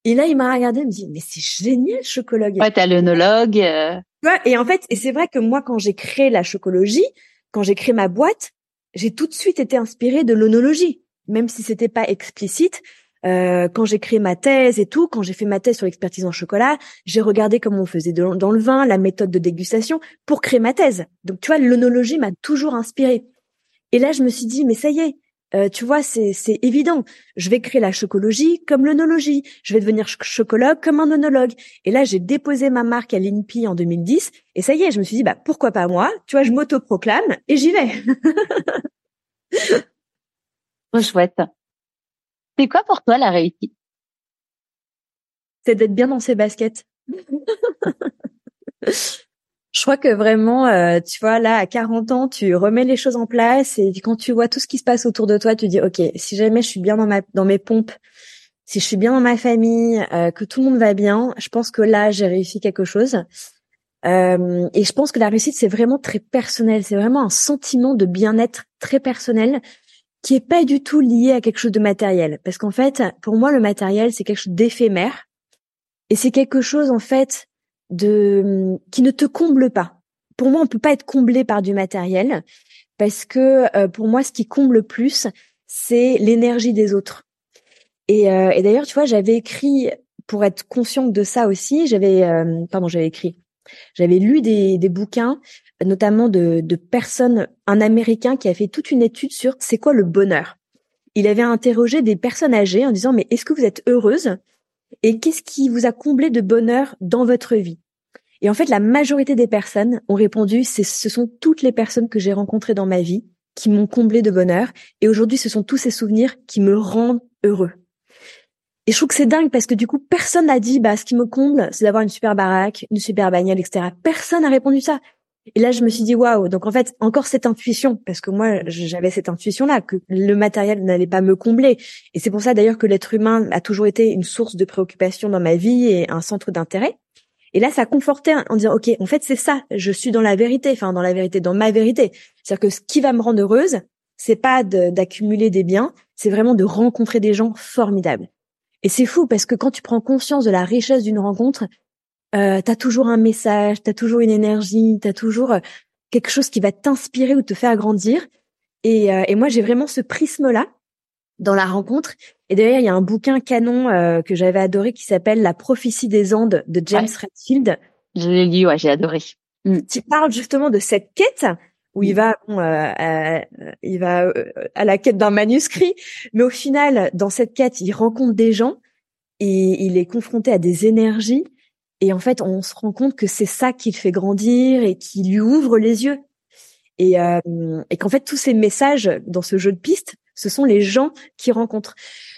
Et là, il m'a regardé, il me dit, mais c'est génial, chocologue. Ouais, t'as l'œnologue. Euh... Ouais, et en fait, et c'est vrai que moi, quand j'ai créé la chocologie, quand j'ai créé ma boîte, j'ai tout de suite été inspirée de l'onologie même si c'était pas explicite. Euh, quand j'ai créé ma thèse et tout, quand j'ai fait ma thèse sur l'expertise en chocolat, j'ai regardé comment on faisait dans le vin, la méthode de dégustation pour créer ma thèse. Donc tu vois, l'onologie m'a toujours inspirée. Et là, je me suis dit, mais ça y est, euh, tu vois, c'est évident. Je vais créer la chocologie comme l'onologie. Je vais devenir chocologue comme un onologue. Et là, j'ai déposé ma marque à l'INPI en 2010. Et ça y est, je me suis dit, bah pourquoi pas moi? Tu vois, je m'autoproclame et j'y vais. Trop chouette. C'est quoi pour toi la réussite? C'est d'être bien dans ses baskets. Je crois que vraiment, euh, tu vois, là, à 40 ans, tu remets les choses en place et quand tu vois tout ce qui se passe autour de toi, tu dis, OK, si jamais je suis bien dans mes pompes, si je suis bien dans ma famille, euh, que tout le monde va bien, je pense que là, j'ai réussi quelque chose. Euh, et je pense que la réussite, c'est vraiment très personnel. C'est vraiment un sentiment de bien-être très personnel qui est pas du tout lié à quelque chose de matériel. Parce qu'en fait, pour moi, le matériel, c'est quelque chose d'éphémère. Et c'est quelque chose, en fait, de, qui ne te comble pas. Pour moi, on peut pas être comblé par du matériel. Parce que, euh, pour moi, ce qui comble le plus, c'est l'énergie des autres. Et, euh, et d'ailleurs, tu vois, j'avais écrit, pour être consciente de ça aussi, j'avais, euh, pardon, j'avais écrit, j'avais lu des, des bouquins notamment de, personnes, un Américain qui a fait toute une étude sur c'est quoi le bonheur. Il avait interrogé des personnes âgées en disant mais est-ce que vous êtes heureuse? Et qu'est-ce qui vous a comblé de bonheur dans votre vie? Et en fait, la majorité des personnes ont répondu c'est ce sont toutes les personnes que j'ai rencontrées dans ma vie qui m'ont comblé de bonheur et aujourd'hui ce sont tous ces souvenirs qui me rendent heureux. Et je trouve que c'est dingue parce que du coup, personne n'a dit, bah, ce qui me comble, c'est d'avoir une super baraque, une super bagnole, etc. Personne n'a répondu ça. Et là, je me suis dit waouh. Donc en fait, encore cette intuition, parce que moi, j'avais cette intuition-là que le matériel n'allait pas me combler. Et c'est pour ça d'ailleurs que l'être humain a toujours été une source de préoccupation dans ma vie et un centre d'intérêt. Et là, ça confortait en disant ok, en fait, c'est ça. Je suis dans la vérité, enfin dans la vérité, dans ma vérité. C'est-à-dire que ce qui va me rendre heureuse, c'est pas d'accumuler des biens, c'est vraiment de rencontrer des gens formidables. Et c'est fou parce que quand tu prends conscience de la richesse d'une rencontre, euh, tu as toujours un message, tu as toujours une énergie, tu as toujours euh, quelque chose qui va t'inspirer ou te faire grandir. Et, euh, et moi, j'ai vraiment ce prisme-là dans la rencontre. Et d'ailleurs, il y a un bouquin canon euh, que j'avais adoré qui s'appelle La prophétie des Andes de James Redfield. Je l'ai lu, ouais, j'ai adoré. Mm. Qui parle justement de cette quête où il mm. va, bon, euh, il va à la quête d'un manuscrit, mais au final, dans cette quête, il rencontre des gens et il est confronté à des énergies et en fait, on se rend compte que c'est ça qui le fait grandir et qui lui ouvre les yeux. Et, euh, qu'en fait, tous ces messages dans ce jeu de pistes, ce sont les gens qui rencontrent.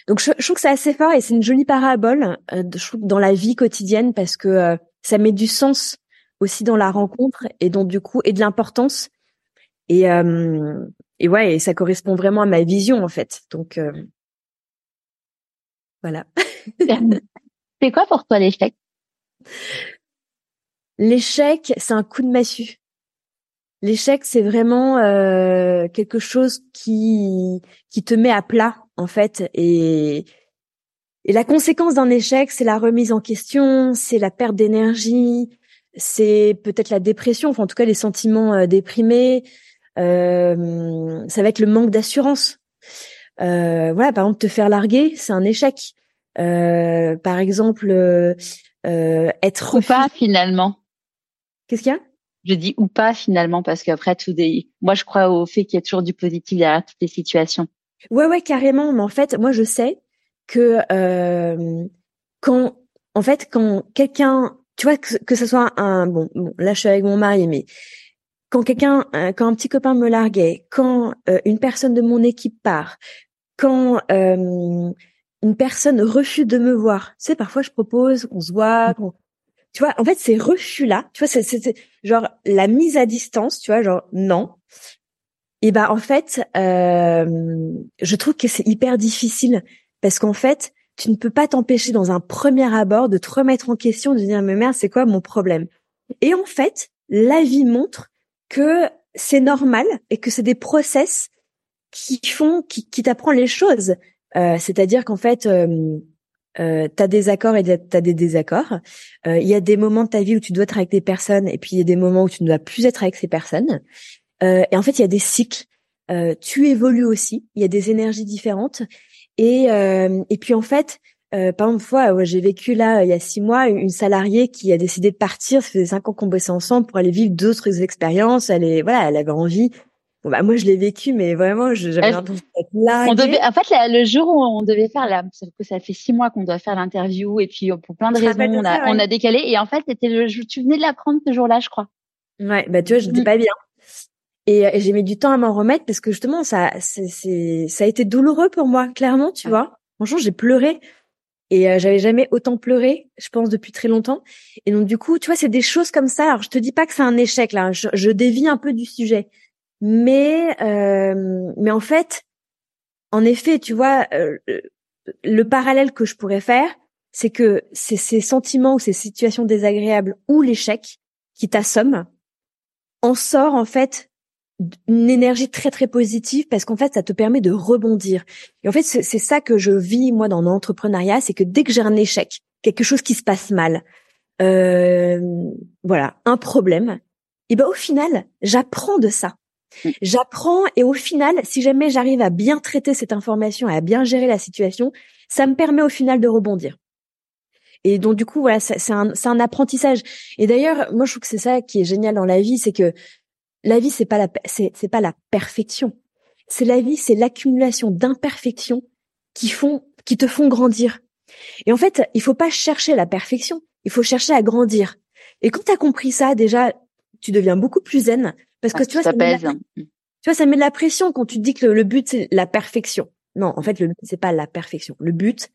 Donc, je, trouve que c'est assez fort et c'est une jolie parabole, euh, je trouve, dans la vie quotidienne parce que euh, ça met du sens aussi dans la rencontre et donc du coup et de l'importance et et ouais et ça correspond vraiment à ma vision en fait donc voilà c'est quoi pour toi l'échec? L'échec c'est un coup de massue l'échec c'est vraiment euh, quelque chose qui qui te met à plat en fait et et la conséquence d'un échec, c'est la remise en question, c'est la perte d'énergie, c'est peut-être la dépression, enfin en tout cas les sentiments euh, déprimés. Euh, ça va être le manque d'assurance. Euh, voilà, par exemple, te faire larguer, c'est un échec. Euh, par exemple, euh, euh être ou pas finalement. Qu'est-ce qu'il y a? Je dis ou pas finalement parce qu'après tout des. Moi, je crois au fait qu'il y a toujours du positif derrière toutes les situations. Ouais, ouais, carrément. Mais en fait, moi, je sais que quand, en fait, quand quelqu'un tu vois que, que ce soit un bon, bon là je suis avec mon mari mais quand quelqu'un quand un petit copain me larguait quand euh, une personne de mon équipe part quand euh, une personne refuse de me voir tu sais parfois je propose qu'on se voit mmh. tu vois en fait ces refus là tu vois c'est c'est genre la mise à distance tu vois genre non et ben en fait euh, je trouve que c'est hyper difficile parce qu'en fait tu ne peux pas t'empêcher dans un premier abord de te remettre en question, de dire mais merde, c'est quoi mon problème? Et en fait, la vie montre que c'est normal et que c'est des process qui font, qui, qui t'apprennent les choses. Euh, C'est-à-dire qu'en fait, euh, euh, t'as des accords et t'as des désaccords. Euh, il y a des moments de ta vie où tu dois être avec des personnes et puis il y a des moments où tu ne dois plus être avec ces personnes. Euh, et en fait, il y a des cycles. Tu évolues aussi. Il y a des énergies différentes et, et puis en fait, euh, par exemple, fois, j'ai vécu là il y a six mois une salariée qui a décidé de partir. Ça faisait cinq ans qu'on bossait ensemble pour aller vivre d'autres expériences. Elle est voilà, elle avait envie. Bah moi je l'ai vécu, mais vraiment j'avais l'impression d'être là. On devait, en fait, le jour où on devait faire la, que ça fait six mois qu'on doit faire l'interview et puis pour plein de raisons on a, on a décalé. Et en fait, c'était le, tu venais de l'apprendre ce jour-là, je crois. Ouais, bah tu vois, je n'étais mm. pas bien. Et, et j'ai mis du temps à m'en remettre parce que justement, ça, c'est, ça a été douloureux pour moi, clairement, tu vois. Franchement, j'ai pleuré et euh, j'avais jamais autant pleuré, je pense, depuis très longtemps. Et donc, du coup, tu vois, c'est des choses comme ça. Alors, je te dis pas que c'est un échec là. Je, je, dévie un peu du sujet, mais euh, mais en fait, en effet, tu vois, euh, le parallèle que je pourrais faire, c'est que c'est ces sentiments ou ces situations désagréables ou l'échec qui t'assomment en sort en fait une énergie très très positive parce qu'en fait ça te permet de rebondir. Et en fait c'est ça que je vis moi dans l'entrepreneuriat, c'est que dès que j'ai un échec, quelque chose qui se passe mal, euh, voilà, un problème, et ben au final j'apprends de ça. Mm. J'apprends et au final, si jamais j'arrive à bien traiter cette information et à bien gérer la situation, ça me permet au final de rebondir. Et donc du coup voilà, c'est un, un apprentissage. Et d'ailleurs, moi je trouve que c'est ça qui est génial dans la vie, c'est que la vie c'est pas la c'est pas la perfection. C'est la vie, c'est l'accumulation d'imperfections qui font qui te font grandir. Et en fait, il faut pas chercher la perfection, il faut chercher à grandir. Et quand tu as compris ça, déjà tu deviens beaucoup plus zen parce que tu vois ça, met tu vois ça met de la pression quand tu dis que le, but c'est la perfection. Non, en fait le but c'est pas la perfection. Le but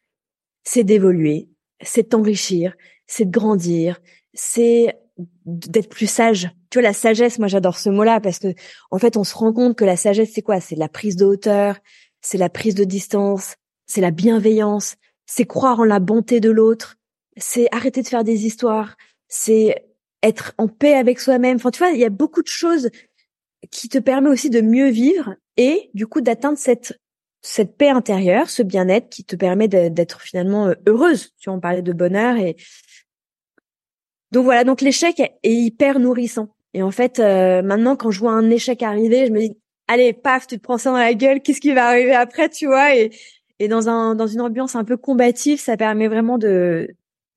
c'est d'évoluer, c'est de t'enrichir, c'est de grandir, c'est d'être plus sage. Tu vois, la sagesse, moi j'adore ce mot-là parce que en fait, on se rend compte que la sagesse, c'est quoi? C'est la prise de hauteur, c'est la prise de distance, c'est la bienveillance, c'est croire en la bonté de l'autre, c'est arrêter de faire des histoires, c'est être en paix avec soi-même. Enfin, tu vois, il y a beaucoup de choses qui te permet aussi de mieux vivre et du coup d'atteindre cette cette paix intérieure, ce bien-être qui te permet d'être finalement euh, heureuse. Tu vois, on parlait de bonheur et donc voilà, donc l'échec est hyper nourrissant. Et en fait, euh, maintenant, quand je vois un échec arriver, je me dis, allez, paf, tu te prends ça dans la gueule, qu'est-ce qui va arriver après, tu vois? Et, et dans un dans une ambiance un peu combative, ça permet vraiment de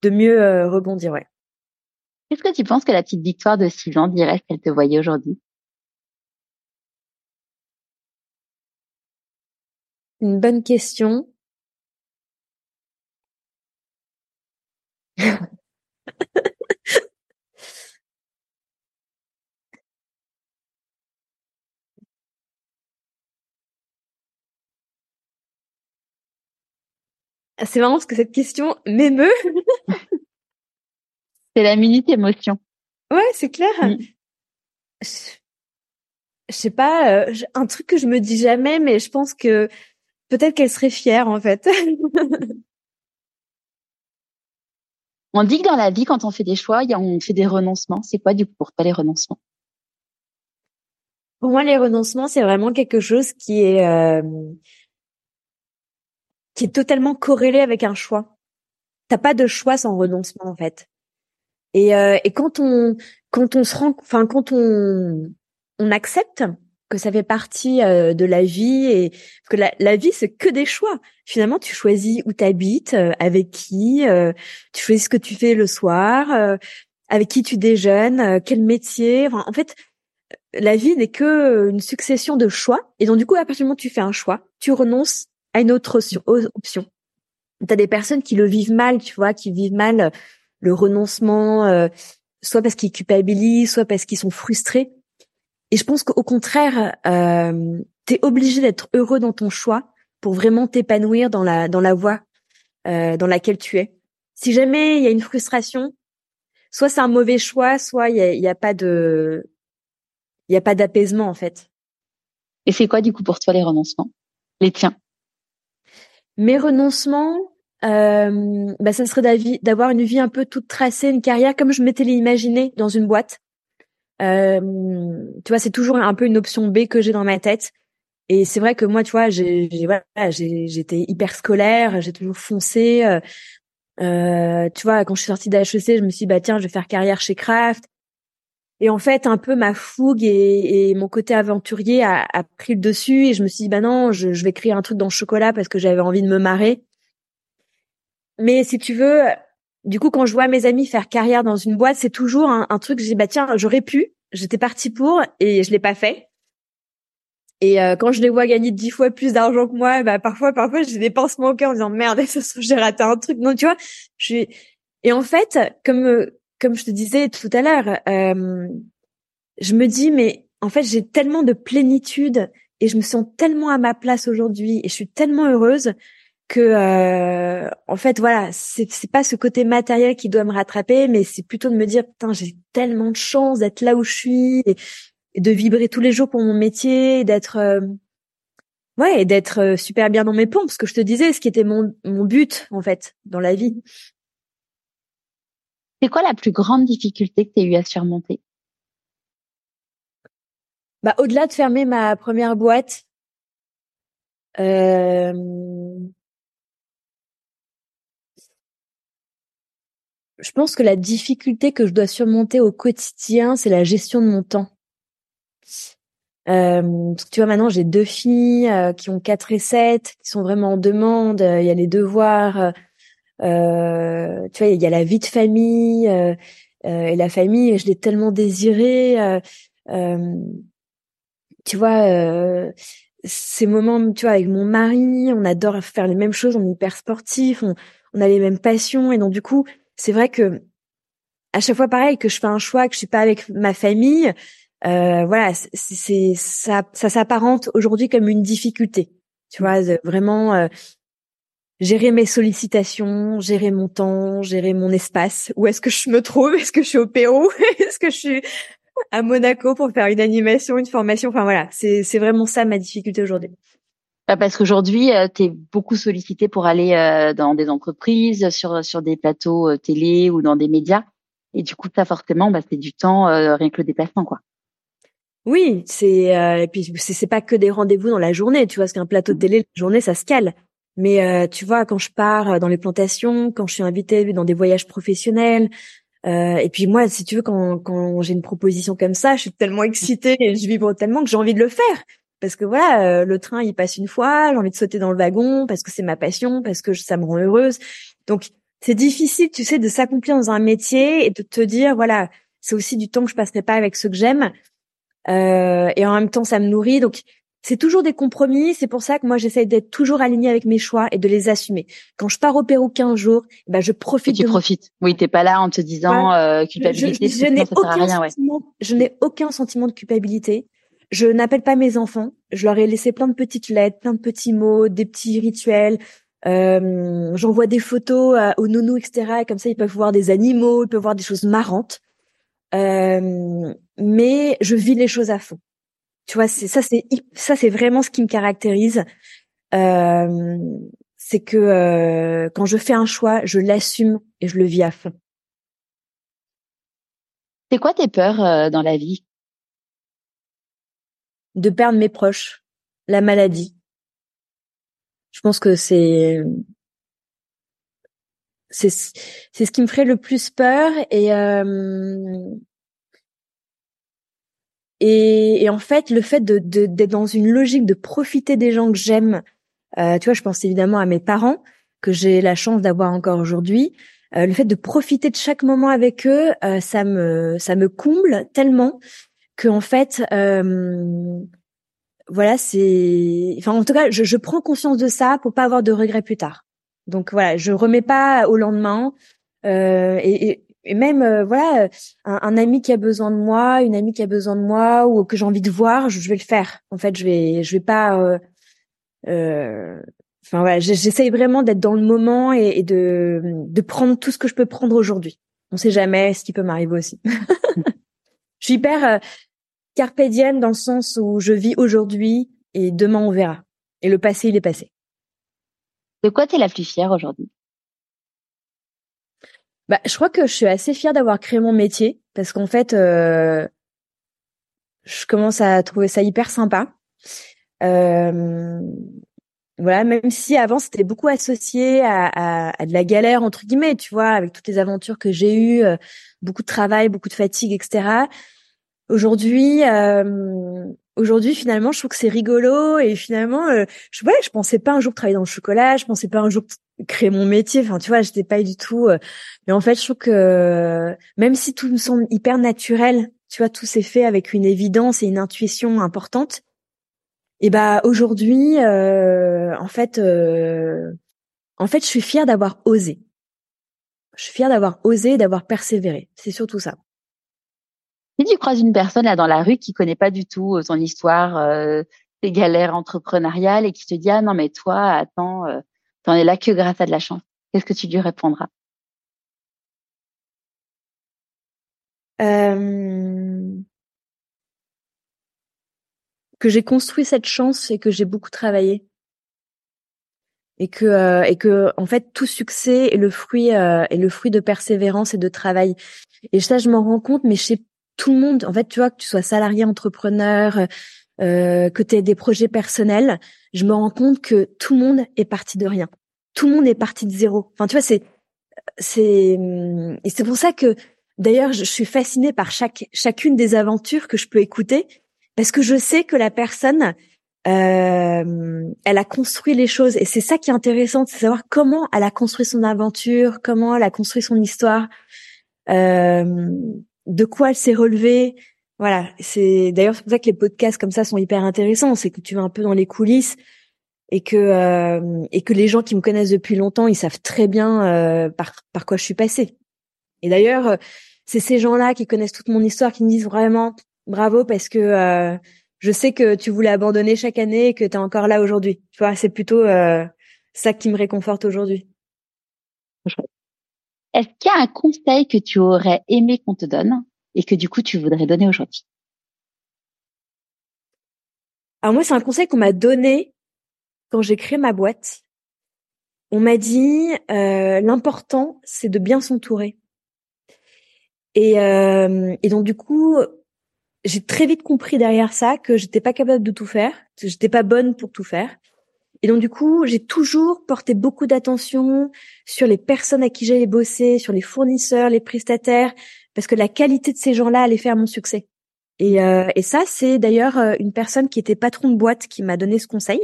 de mieux euh, rebondir, ouais. Qu'est-ce que tu penses que la petite victoire de Sylvain dirait qu'elle te voyait aujourd'hui? Une bonne question. C'est marrant parce que cette question m'émeut. c'est la minute émotion. Ouais, c'est clair. Mm. Je, sais pas, euh, un truc que je me dis jamais, mais je pense que peut-être qu'elle serait fière en fait. on dit que dans la vie, quand on fait des choix, on fait des renoncements. C'est quoi du coup pour toi les renoncements? Pour moi, les renoncements, c'est vraiment quelque chose qui est euh, qui est totalement corrélé avec un choix. T'as pas de choix sans renoncement en fait. Et, euh, et quand on quand on se rend, enfin quand on on accepte que ça fait partie euh, de la vie et que la, la vie c'est que des choix. Finalement, tu choisis où t'habites, euh, avec qui, euh, tu choisis ce que tu fais le soir, avec qui tu déjeunes, quel métier. Enfin, en fait, la vie n'est que une succession de choix. Et donc du coup, à partir du moment où tu fais un choix, tu renonces à une autre option. T'as des personnes qui le vivent mal, tu vois, qui vivent mal le renoncement, euh, soit parce qu'ils culpabilisent, soit parce qu'ils sont frustrés. Et je pense qu'au contraire, euh, tu es obligé d'être heureux dans ton choix pour vraiment t'épanouir dans la dans la voie euh, dans laquelle tu es. Si jamais il y a une frustration, soit c'est un mauvais choix, soit il y a, y a pas de il y a pas d'apaisement en fait. Et c'est quoi du coup pour toi les renoncements? Les tiens? Mes renoncements, euh, bah, ça serait d'avoir une vie un peu toute tracée, une carrière comme je m'étais imaginé dans une boîte. Euh, tu vois, c'est toujours un peu une option B que j'ai dans ma tête. Et c'est vrai que moi, tu vois, j'ai voilà, j'étais hyper scolaire, j'ai toujours foncé. Euh, euh, tu vois, quand je suis sortie d'HEC, je me suis dit, bah tiens, je vais faire carrière chez Kraft. Et en fait, un peu ma fougue et, et mon côté aventurier a, a, pris le dessus. Et je me suis dit, bah non, je, je vais créer un truc dans le chocolat parce que j'avais envie de me marrer. Mais si tu veux, du coup, quand je vois mes amis faire carrière dans une boîte, c'est toujours un, truc. Je dis bah tiens, j'aurais pu, j'étais partie pour et je l'ai pas fait. Et euh, quand je les vois gagner dix fois plus d'argent que moi, bah parfois, parfois, j'ai des pansements au cœur en disant merde, ça j'ai raté un truc. Non, tu vois, je suis. Et en fait, comme comme je te disais tout à l'heure, euh, je me dis mais en fait, j'ai tellement de plénitude et je me sens tellement à ma place aujourd'hui et je suis tellement heureuse que euh, en fait voilà c'est c'est pas ce côté matériel qui doit me rattraper mais c'est plutôt de me dire putain j'ai tellement de chance d'être là où je suis et, de vibrer tous les jours pour mon métier d'être euh, ouais d'être euh, super bien dans mes pompes ce que je te disais ce qui était mon mon but en fait dans la vie. C'est quoi la plus grande difficulté que tu as eu à surmonter? Bah au-delà de fermer ma première boîte euh, je pense que la difficulté que je dois surmonter au quotidien, c'est la gestion de mon temps. Euh, tu vois, maintenant, j'ai deux filles euh, qui ont 4 et 7, qui sont vraiment en demande. Euh, il y a les devoirs. Euh, tu vois, il y a la vie de famille. et la famille, je l'ai tellement désirée. tu vois, ces moments, tu vois, avec mon mari, on adore faire les mêmes choses, on est hyper sportif, on, on a les mêmes passions. Et donc, du coup, c'est vrai que à chaque fois pareil que je fais un choix que je suis pas avec ma famille, euh, voilà, c'est ça, ça s'apparente aujourd'hui comme une difficulté. Tu vois, vraiment euh, gérer mes sollicitations, gérer mon temps, gérer mon espace. Où est-ce que je me trouve? Est-ce que je suis au Pérou? Est-ce que je suis à Monaco pour faire une animation, une formation? Enfin voilà, c'est c'est vraiment ça ma difficulté aujourd'hui. Bah, parce qu'aujourd'hui, euh, tu es beaucoup sollicité pour aller euh, dans des entreprises, sur sur des plateaux euh, télé ou dans des médias. Et du coup, ça forcément, bah, c'est du temps rien que le déplacement, quoi. Oui, c'est et puis c'est pas que des rendez-vous dans la journée, tu vois, parce qu'un plateau de télé, la journée, ça se cale. Mais tu vois, quand je pars dans les plantations, quand je suis invitée dans des voyages professionnels, et puis moi, si tu veux, quand, quand j'ai une proposition comme ça, je suis tellement excitée et je vibre tellement que j'ai envie de le faire parce que voilà, euh, le train il passe une fois, j'ai envie de sauter dans le wagon parce que c'est ma passion, parce que ça me rend heureuse. Donc c'est difficile, tu sais, de s'accomplir dans un métier et de te dire voilà, c'est aussi du temps que je passerai pas avec ceux que j'aime. Euh, et en même temps, ça me nourrit. Donc c'est toujours des compromis. C'est pour ça que moi j'essaie d'être toujours alignée avec mes choix et de les assumer. Quand je pars au Pérou 15 jours, ben je profite. Et tu profites. Oui, t'es pas là en te disant euh, culpabilité. Je, n'ai aucun je n'ai aucun sentiment de culpabilité. Je n'appelle pas mes enfants. Je leur ai laissé plein de petites lettres, plein de petits mots, des petits rituels. Euh, J'envoie des photos aux nounous, etc. Et comme ça, ils peuvent voir des animaux, ils peuvent voir des choses marrantes. euh, mais je vis les choses à fond. Tu vois, ça, c'est ça, c'est vraiment ce qui me caractérise. Euh, c'est que euh, quand je fais un choix, je l'assume et je le vis à fond. C'est quoi tes peurs euh, dans la vie? De perdre mes proches, la maladie. Je pense que c'est c'est c'est ce qui me ferait le plus peur et euh, et, en fait le fait de d'être dans une logique de profiter des gens que j'aime euh, tu vois je pense évidemment à mes parents que j'ai la chance d'avoir encore aujourd'hui euh, le fait de profiter de chaque moment avec eux euh, ça me ça me comble tellement que en fait euh, voilà c'est enfin en tout cas je, je prends conscience de ça pour pas avoir de regrets plus tard donc voilà, je remets pas au lendemain. Euh, et, et, même euh, voilà, un, ami qui a besoin de moi, une amie qui a besoin de moi ou que j'ai envie de voir, je, vais le faire. En fait, je vais, je vais pas. Euh, euh enfin voilà, j'essaye vraiment d'être dans le moment et, et, de de prendre tout ce que je peux prendre aujourd'hui. On sait jamais ce qui peut m'arriver aussi. je suis hyper euh, carpédienne dans le sens où je vis aujourd'hui et demain on verra. Et le passé, il est passé. De quoi tu es la plus fière aujourd'hui? Bah, je crois que je suis assez fière d'avoir créé mon métier parce qu'en fait, euh, je commence à trouver ça hyper sympa. Euh, voilà, même si avant c'était beaucoup associé à, à, de la galère entre guillemets, tu vois, avec toutes les aventures que j'ai eues, euh, beaucoup de travail, beaucoup de fatigue, etc. Aujourd'hui, euh, aujourd'hui finalement, je trouve que c'est rigolo et finalement, euh, je ouais, je pensais pas un jour travailler dans le chocolat, je pensais pas un jour créer mon métier. Enfin, tu vois, j'étais pas du tout. Euh, mais en fait, je trouve que même si tout me semble hyper naturel, tu vois, tout s'est fait avec une évidence et une intuition importante. Et bah aujourd'hui, en fait, en fait, je suis fière d'avoir osé. Je suis fière d'avoir osé, d'avoir persévéré. C'est surtout ça. Si tu croises une personne là dans la rue qui connaît pas du tout euh, ton histoire, euh, tes galères entrepreneuriales et qui te dit ah non mais toi attends, euh, t'en es là que grâce à de la chance, qu'est-ce que tu lui répondras? Euh... Que j'ai construit cette chance et que j'ai beaucoup travaillé. Et que euh, et que en fait tout succès est le fruit euh, est le fruit de persévérance et de travail. Et ça je m'en rends compte mais je sais tout le monde, en fait, tu vois, que tu sois salarié, entrepreneur, euh, que tu aies des projets personnels, je me rends compte que tout le monde est parti de rien. Tout le monde est parti de zéro. Enfin, tu vois, c'est c'est et c'est pour ça que d'ailleurs je suis fascinée par chaque chacune des aventures que je peux écouter parce que je sais que la personne euh, elle a construit les choses et c'est ça qui est intéressant, c'est savoir comment elle a construit son aventure, comment elle a construit son histoire. Euh, de quoi elle s'est relevée. Voilà, c'est d'ailleurs c'est pour ça que les podcasts comme ça sont hyper intéressants, c'est que tu vas un peu dans les coulisses et que euh, et que les gens qui me connaissent depuis longtemps, ils savent très bien euh, par par quoi je suis passée. Et d'ailleurs, euh, c'est ces gens-là qui connaissent toute mon histoire qui me disent vraiment bravo parce que je sais que tu voulais abandonner chaque année et que tu es encore là aujourd'hui. Tu vois, c'est plutôt ça qui me réconforte aujourd'hui. Est-ce qu'il y a un conseil que tu aurais aimé qu'on te donne et que du coup tu voudrais donner aujourd'hui? Alors moi, c'est un conseil qu'on m'a donné quand j'ai créé ma boîte. On m'a dit euh, l'important, c'est de bien s'entourer. Et, euh, et donc du coup, j'ai très vite compris derrière ça que j'étais pas capable de tout faire, que j'étais pas bonne pour tout faire, et donc du coup, j'ai toujours porté beaucoup d'attention sur les personnes à qui j'allais bosser, sur les fournisseurs, les prestataires, parce que la qualité de ces gens-là allait faire mon succès. Et, euh, et ça, c'est d'ailleurs euh, une personne qui était patron de boîte qui m'a donné ce conseil,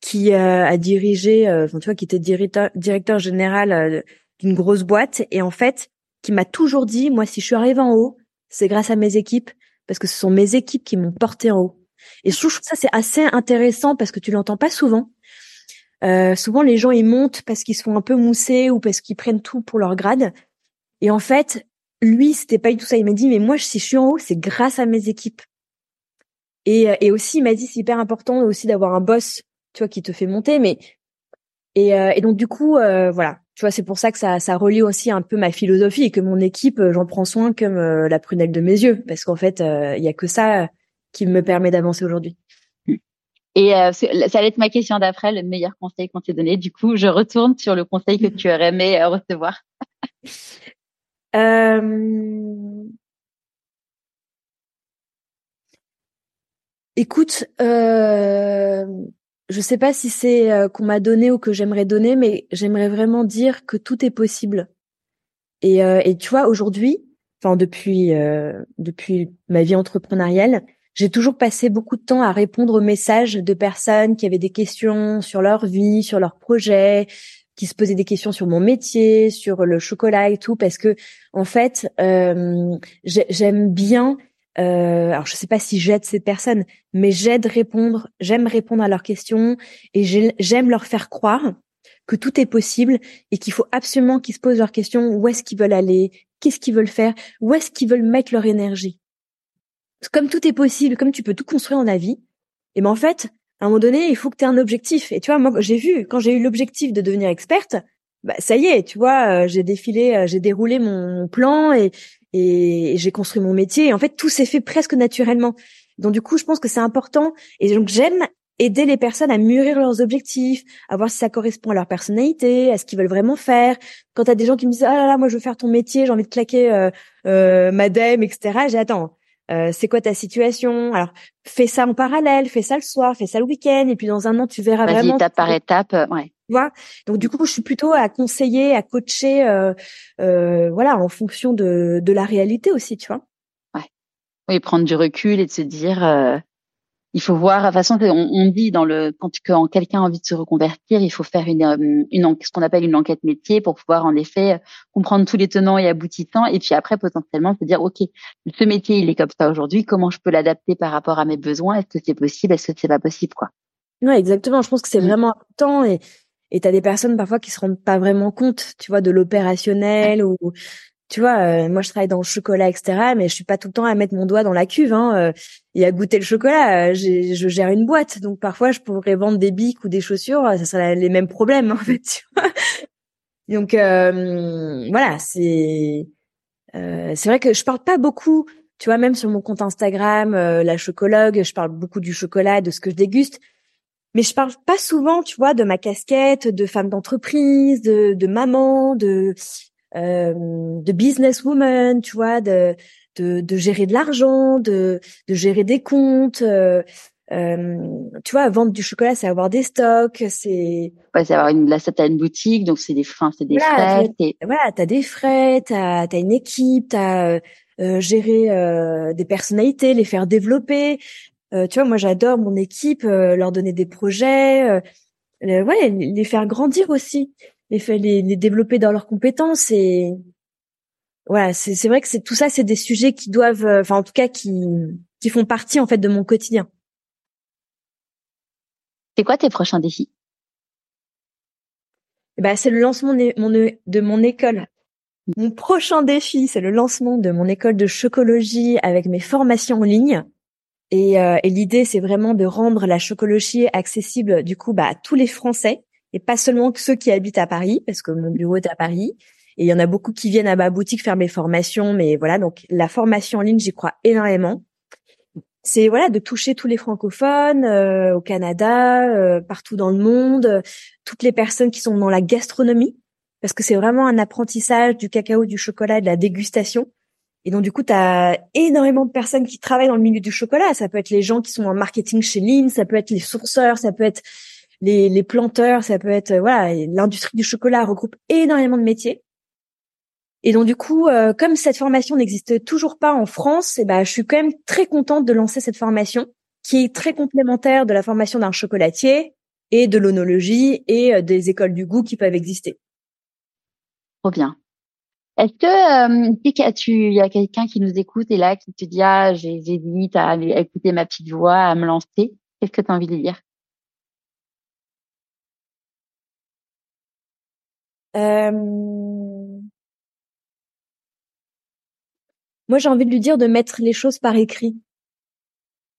qui euh, a dirigé, enfin tu vois, qui était directeur, directeur général d'une grosse boîte, et en fait, qui m'a toujours dit, moi, si je suis arrivée en haut, c'est grâce à mes équipes, parce que ce sont mes équipes qui m'ont porté en haut. Et je trouve ça c'est assez intéressant parce que tu l'entends pas souvent. Euh, souvent les gens ils montent parce qu'ils sont un peu moussés ou parce qu'ils prennent tout pour leur grade. Et en fait, lui c'était pas du tout ça. Il m'a dit mais moi si je suis en haut c'est grâce à mes équipes. Et, et aussi il m'a dit c'est hyper important aussi d'avoir un boss tu vois qui te fait monter. Mais et, euh, et donc du coup euh, voilà tu vois, c'est pour ça que ça, ça relie aussi un peu ma philosophie et que mon équipe, j'en prends soin comme la prunelle de mes yeux, parce qu'en fait, il y a que ça qui me permet d'avancer aujourd'hui. Et euh, ça allait être ma question d'après, le meilleur conseil qu'on t'ait donné. Du coup, je retourne sur le conseil que tu aurais aimé euh, recevoir. euh... Écoute, euh... je sais pas si c'est qu'on m'a donné ou que j'aimerais donner, mais j'aimerais vraiment dire que tout est possible. Et, et tu vois, aujourd'hui, enfin depuis depuis ma vie entrepreneuriale, j'ai toujours passé beaucoup de temps à répondre aux messages de personnes qui avaient des questions sur leur vie, sur leurs projets, qui se posaient des questions sur mon métier, sur le chocolat et tout, parce que en fait, euh, j'aime bien. Euh, alors je sais pas si j'aide ces personnes, mais j'aide répondre, j'aime répondre à leurs questions et j'aime leur faire croire que tout est possible et qu'il faut absolument qu'ils se posent leurs questions. Où est-ce qu'ils veulent aller? Qu'est-ce qu'ils veulent faire? Où est-ce qu'ils veulent mettre leur énergie? Comme tout est possible, comme tu peux tout construire dans la vie, et ben en fait, à un moment donné, il faut que tu un objectif. Et tu vois, moi, j'ai vu quand j'ai eu l'objectif de devenir experte, bah ça y est, tu vois, euh, j'ai défilé, euh, j'ai déroulé mon plan et et j'ai construit mon métier. En fait, tout s'est fait presque naturellement. Donc du coup, je pense que c'est important. Et donc j'aime aider les personnes à mûrir leurs objectifs, à voir si ça correspond à leur personnalité, à ce qu'ils veulent vraiment faire. Quand tu as des gens qui me disent ah là là, moi je veux faire ton métier, j'ai envie de claquer euh, euh, madame, etc. J'ai attends, euh, c'est quoi ta situation? Alors, fais ça en parallèle, fais ça le soir, fais ça le week-end, et puis dans un an, tu verras vraiment. étape par étape, euh, ouais. Tu vois? Donc du coup, je suis plutôt à conseiller, à coacher, euh, euh, voilà, en fonction de, de la réalité aussi, tu vois? Ouais. Oui, prendre du recul et de se dire, il faut voir. De toute façon, on, on dit dans le quand, quand quelqu'un a envie de se reconvertir, il faut faire une, euh, une ce qu'on appelle une enquête métier pour pouvoir en effet comprendre tous les tenants et aboutissants, et puis après potentiellement se dire ok, ce métier il est comme ça aujourd'hui, comment je peux l'adapter par rapport à mes besoins? Est-ce que c'est possible? Est-ce que c'est pas possible? Quoi Ouais, exactement. Je pense que c'est mmh. vraiment important et et t'as des personnes parfois qui se rendent pas vraiment compte, tu vois, de l'opérationnel ou tu vois, euh, moi je travaille dans le chocolat, etc. Mais je suis pas tout le temps à mettre mon doigt dans la cuve hein, euh, et à goûter le chocolat. Euh, je gère une boîte, donc parfois je pourrais vendre des bics ou des chaussures, ça serait les mêmes problèmes en fait. Tu vois donc voilà, c'est c'est vrai que je parle pas beaucoup. Tu vois, même sur mon compte Instagram, la chocologue, je parle beaucoup du chocolat, de ce que je déguste. Mais je parle pas souvent, tu vois, de ma casquette de femme d'entreprise, de, de maman, de euh, de businesswoman, tu vois, de, de, de gérer de l'argent, de, de gérer des comptes. Euh, euh, tu vois, vendre du chocolat, c'est avoir des stocks, c'est. Ouais, c'est avoir une, là, t'as une boutique, donc c'est des, freins, c'est des frais. Voilà, t'as des frais, t'as, as une équipe, t'as euh, gérer euh, des personnalités, les faire développer. Euh, tu vois, moi, j'adore mon équipe, leur donner des projets, ouais, les faire grandir aussi les, les, les développer dans leurs compétences et voilà, c'est c'est vrai que c'est tout ça, c'est des sujets qui doivent, euh, enfin en tout cas qui qui font partie en fait de mon quotidien. C'est quoi tes prochains défis? Ben, c'est le lancement de mon, de mon école. Mon prochain défi, c'est le lancement de mon école de chocologie avec mes formations en ligne. Et, euh, et l'idée, c'est vraiment de rendre la chocologie accessible du coup bah, à tous les Français et pas seulement ceux qui habitent à Paris, parce que mon bureau est à Paris. Et il y en a beaucoup qui viennent à ma boutique faire mes formations, mais voilà, donc la formation en ligne, j'y crois énormément. C'est voilà de toucher tous les francophones euh, au Canada, euh, partout dans le monde, toutes les personnes qui sont dans la gastronomie, parce que c'est vraiment un apprentissage du cacao, du chocolat, de la dégustation. Et donc du coup, tu as énormément de personnes qui travaillent dans le milieu du chocolat. Ça peut être les gens qui sont en marketing chez Lean, ça peut être les sourceurs, ça peut être les, planteurs, ça peut être euh, voilà, l'industrie du chocolat regroupe énormément de métiers. Et donc du coup, euh, comme cette formation n'existe toujours pas en France, eh ben je suis quand même très contente de lancer cette formation qui est très complémentaire de la formation d'un chocolatier et de l'onologie et euh, des écoles du goût qui peuvent exister. Trop bien. Est-ce que tu il y a quelqu'un qui nous écoute et là qui te dit ah j'hésite à, à écouter ma petite voix, à me lancer, qu'est-ce que tu as envie de dire? Euh, moi, j'ai envie de lui dire de mettre les choses par écrit.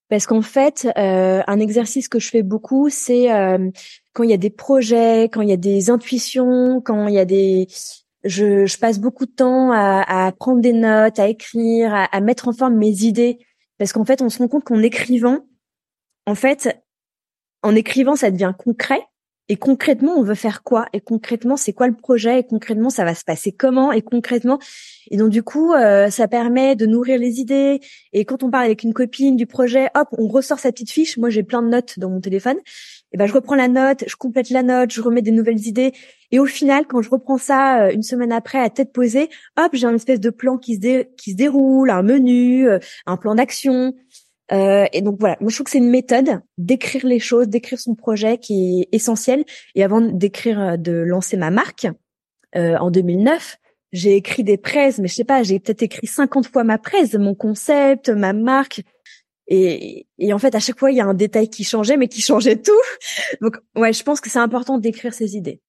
parce qu'en fait, euh, un exercice que je fais beaucoup, c'est euh, quand il y a des projets, quand il y a des intuitions, quand il y a des, je, je passe beaucoup de temps à, à, prendre des notes, à écrire, à, à mettre en forme mes idées, parce qu'en fait, on se rend compte qu'en écrivant, en fait, en écrivant, ça devient concret. Et concrètement, on veut faire quoi? Et concrètement, c'est quoi le projet? Et concrètement, ça va se passer comment? Et concrètement, et donc du coup, euh, ça permet de nourrir les idées. Et quand on parle avec une copine du projet, hop, on ressort sa petite fiche. Moi, j'ai plein de notes dans mon téléphone. Et ben, je reprends la note, je complète la note, je remets des nouvelles idées. Et au final, quand je reprends ça euh, une semaine après à tête posée, hop, j'ai une espèce de plan qui se, qui se déroule, un menu, euh, un plan d'action. Euh, et donc voilà, moi je trouve que c'est une méthode d'écrire les choses, d'écrire son projet qui est essentiel. Et avant d'écrire, euh, de lancer ma marque euh, en 2009, j'ai écrit des presse, mais je sais pas, j'ai peut-être écrit 50 fois ma presse, mon concept, ma marque. Et, et en fait, à chaque fois, il y a un détail qui changeait, mais qui changeait tout. Donc ouais, je pense que c'est important d'écrire ses idées.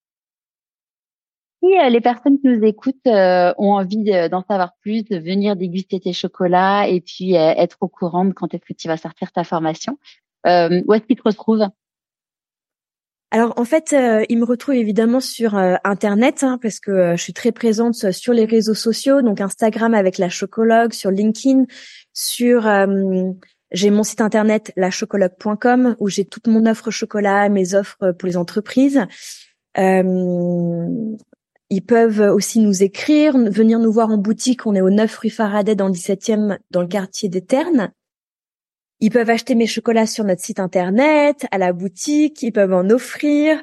Si euh, les personnes qui nous écoutent euh, ont envie d'en savoir plus, de venir déguster tes chocolats et puis euh, être au courant de quand est-ce que tu vas sortir ta formation, où est-ce qu'ils te retrouvent? Alors en fait, ils me retrouvent évidemment sur Internet hein, parce que je suis très présente sur les réseaux sociaux, donc Instagram avec la chocologue, sur LinkedIn, sur j'ai mon site internet lachocologue.com où j'ai toute mon offre chocolat, mes offres pour les entreprises. Ils peuvent aussi nous écrire, venir nous voir en boutique. On est au 9 rue Faraday dans le 17e, dans le quartier des Ternes. Ils peuvent acheter mes chocolats sur notre site internet, à la boutique. Ils peuvent en offrir.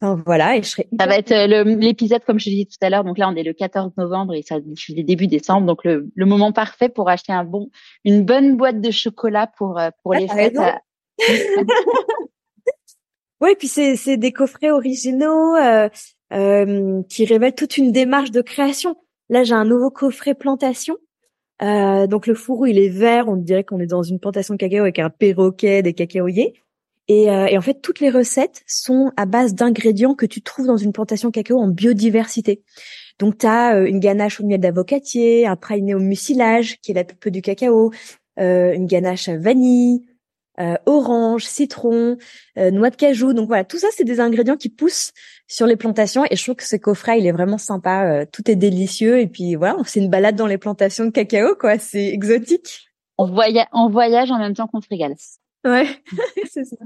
Enfin, voilà, et je serai. Ça va être euh, l'épisode comme je dit tout à l'heure. Donc là, on est le 14 novembre et ça diffuse début décembre. Donc le, le, moment parfait pour acheter un bon, une bonne boîte de chocolat pour euh, pour les fêtes. oui, puis c'est c'est des coffrets originaux. Euh, euh, qui révèle toute une démarche de création. Là, j'ai un nouveau coffret plantation. Euh, donc le fourreau, il est vert. On dirait qu'on est dans une plantation de cacao avec un perroquet, des cacaoyers. Et, euh, et en fait, toutes les recettes sont à base d'ingrédients que tu trouves dans une plantation cacao en biodiversité. Donc, tu as euh, une ganache au miel d'avocatier, un praliné au mucilage, qui est la pulpe du cacao, euh, une ganache à vanille, euh, orange, citron, euh, noix de cajou. Donc voilà, tout ça, c'est des ingrédients qui poussent sur les plantations. Et je trouve que ce coffret, il est vraiment sympa. Euh, tout est délicieux. Et puis voilà, c'est une balade dans les plantations de cacao, quoi. C'est exotique. On, voyage, on voyage en même temps qu'on se régale. Ouais, c'est ça.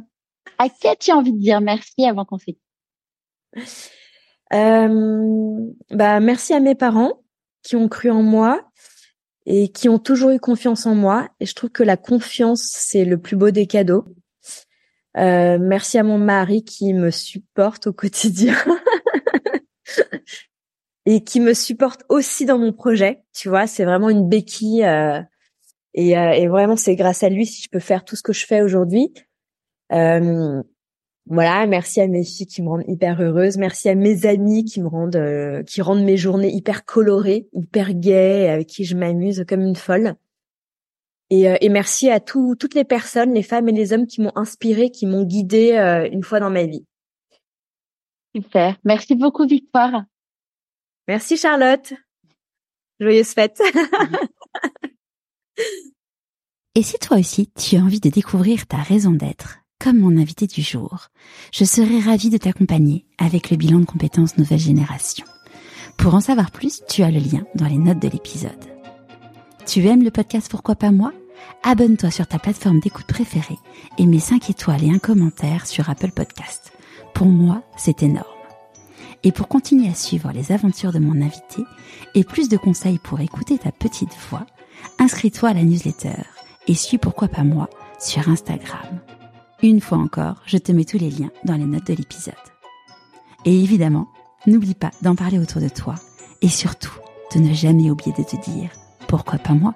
À qui as-tu envie de dire merci avant qu'on se bah, merci à mes parents qui ont cru en moi, et qui ont toujours eu confiance en moi. Et je trouve que la confiance, c'est le plus beau des cadeaux. Euh, merci à mon mari qui me supporte au quotidien et qui me supporte aussi dans mon projet. Tu vois, c'est vraiment une béquille euh, et, euh, et, vraiment c'est grâce à lui si je peux faire tout ce que je fais aujourd'hui. Euh, voilà, merci à mes filles qui me rendent hyper heureuse, merci à mes amis qui me rendent euh, qui rendent mes journées hyper colorées, hyper gaies, avec qui je m'amuse comme une folle. Et, euh, et merci à tout, toutes les personnes, les femmes et les hommes qui m'ont inspirée, qui m'ont guidée euh, une fois dans ma vie. Super. Merci beaucoup Victoire. Merci Charlotte. Joyeuse fête. et si toi aussi tu as envie de découvrir ta raison d'être comme mon invité du jour, je serai ravie de t'accompagner avec le bilan de compétences nouvelle génération. Pour en savoir plus, tu as le lien dans les notes de l'épisode. Tu aimes le podcast Pourquoi pas moi? Abonne-toi sur ta plateforme d'écoute préférée et mets 5 étoiles et un commentaire sur Apple Podcast. Pour moi, c'est énorme. Et pour continuer à suivre les aventures de mon invité et plus de conseils pour écouter ta petite voix, inscris-toi à la newsletter et suis Pourquoi pas moi sur Instagram. Une fois encore, je te mets tous les liens dans les notes de l'épisode. Et évidemment, n'oublie pas d'en parler autour de toi et surtout de ne jamais oublier de te dire pourquoi pas moi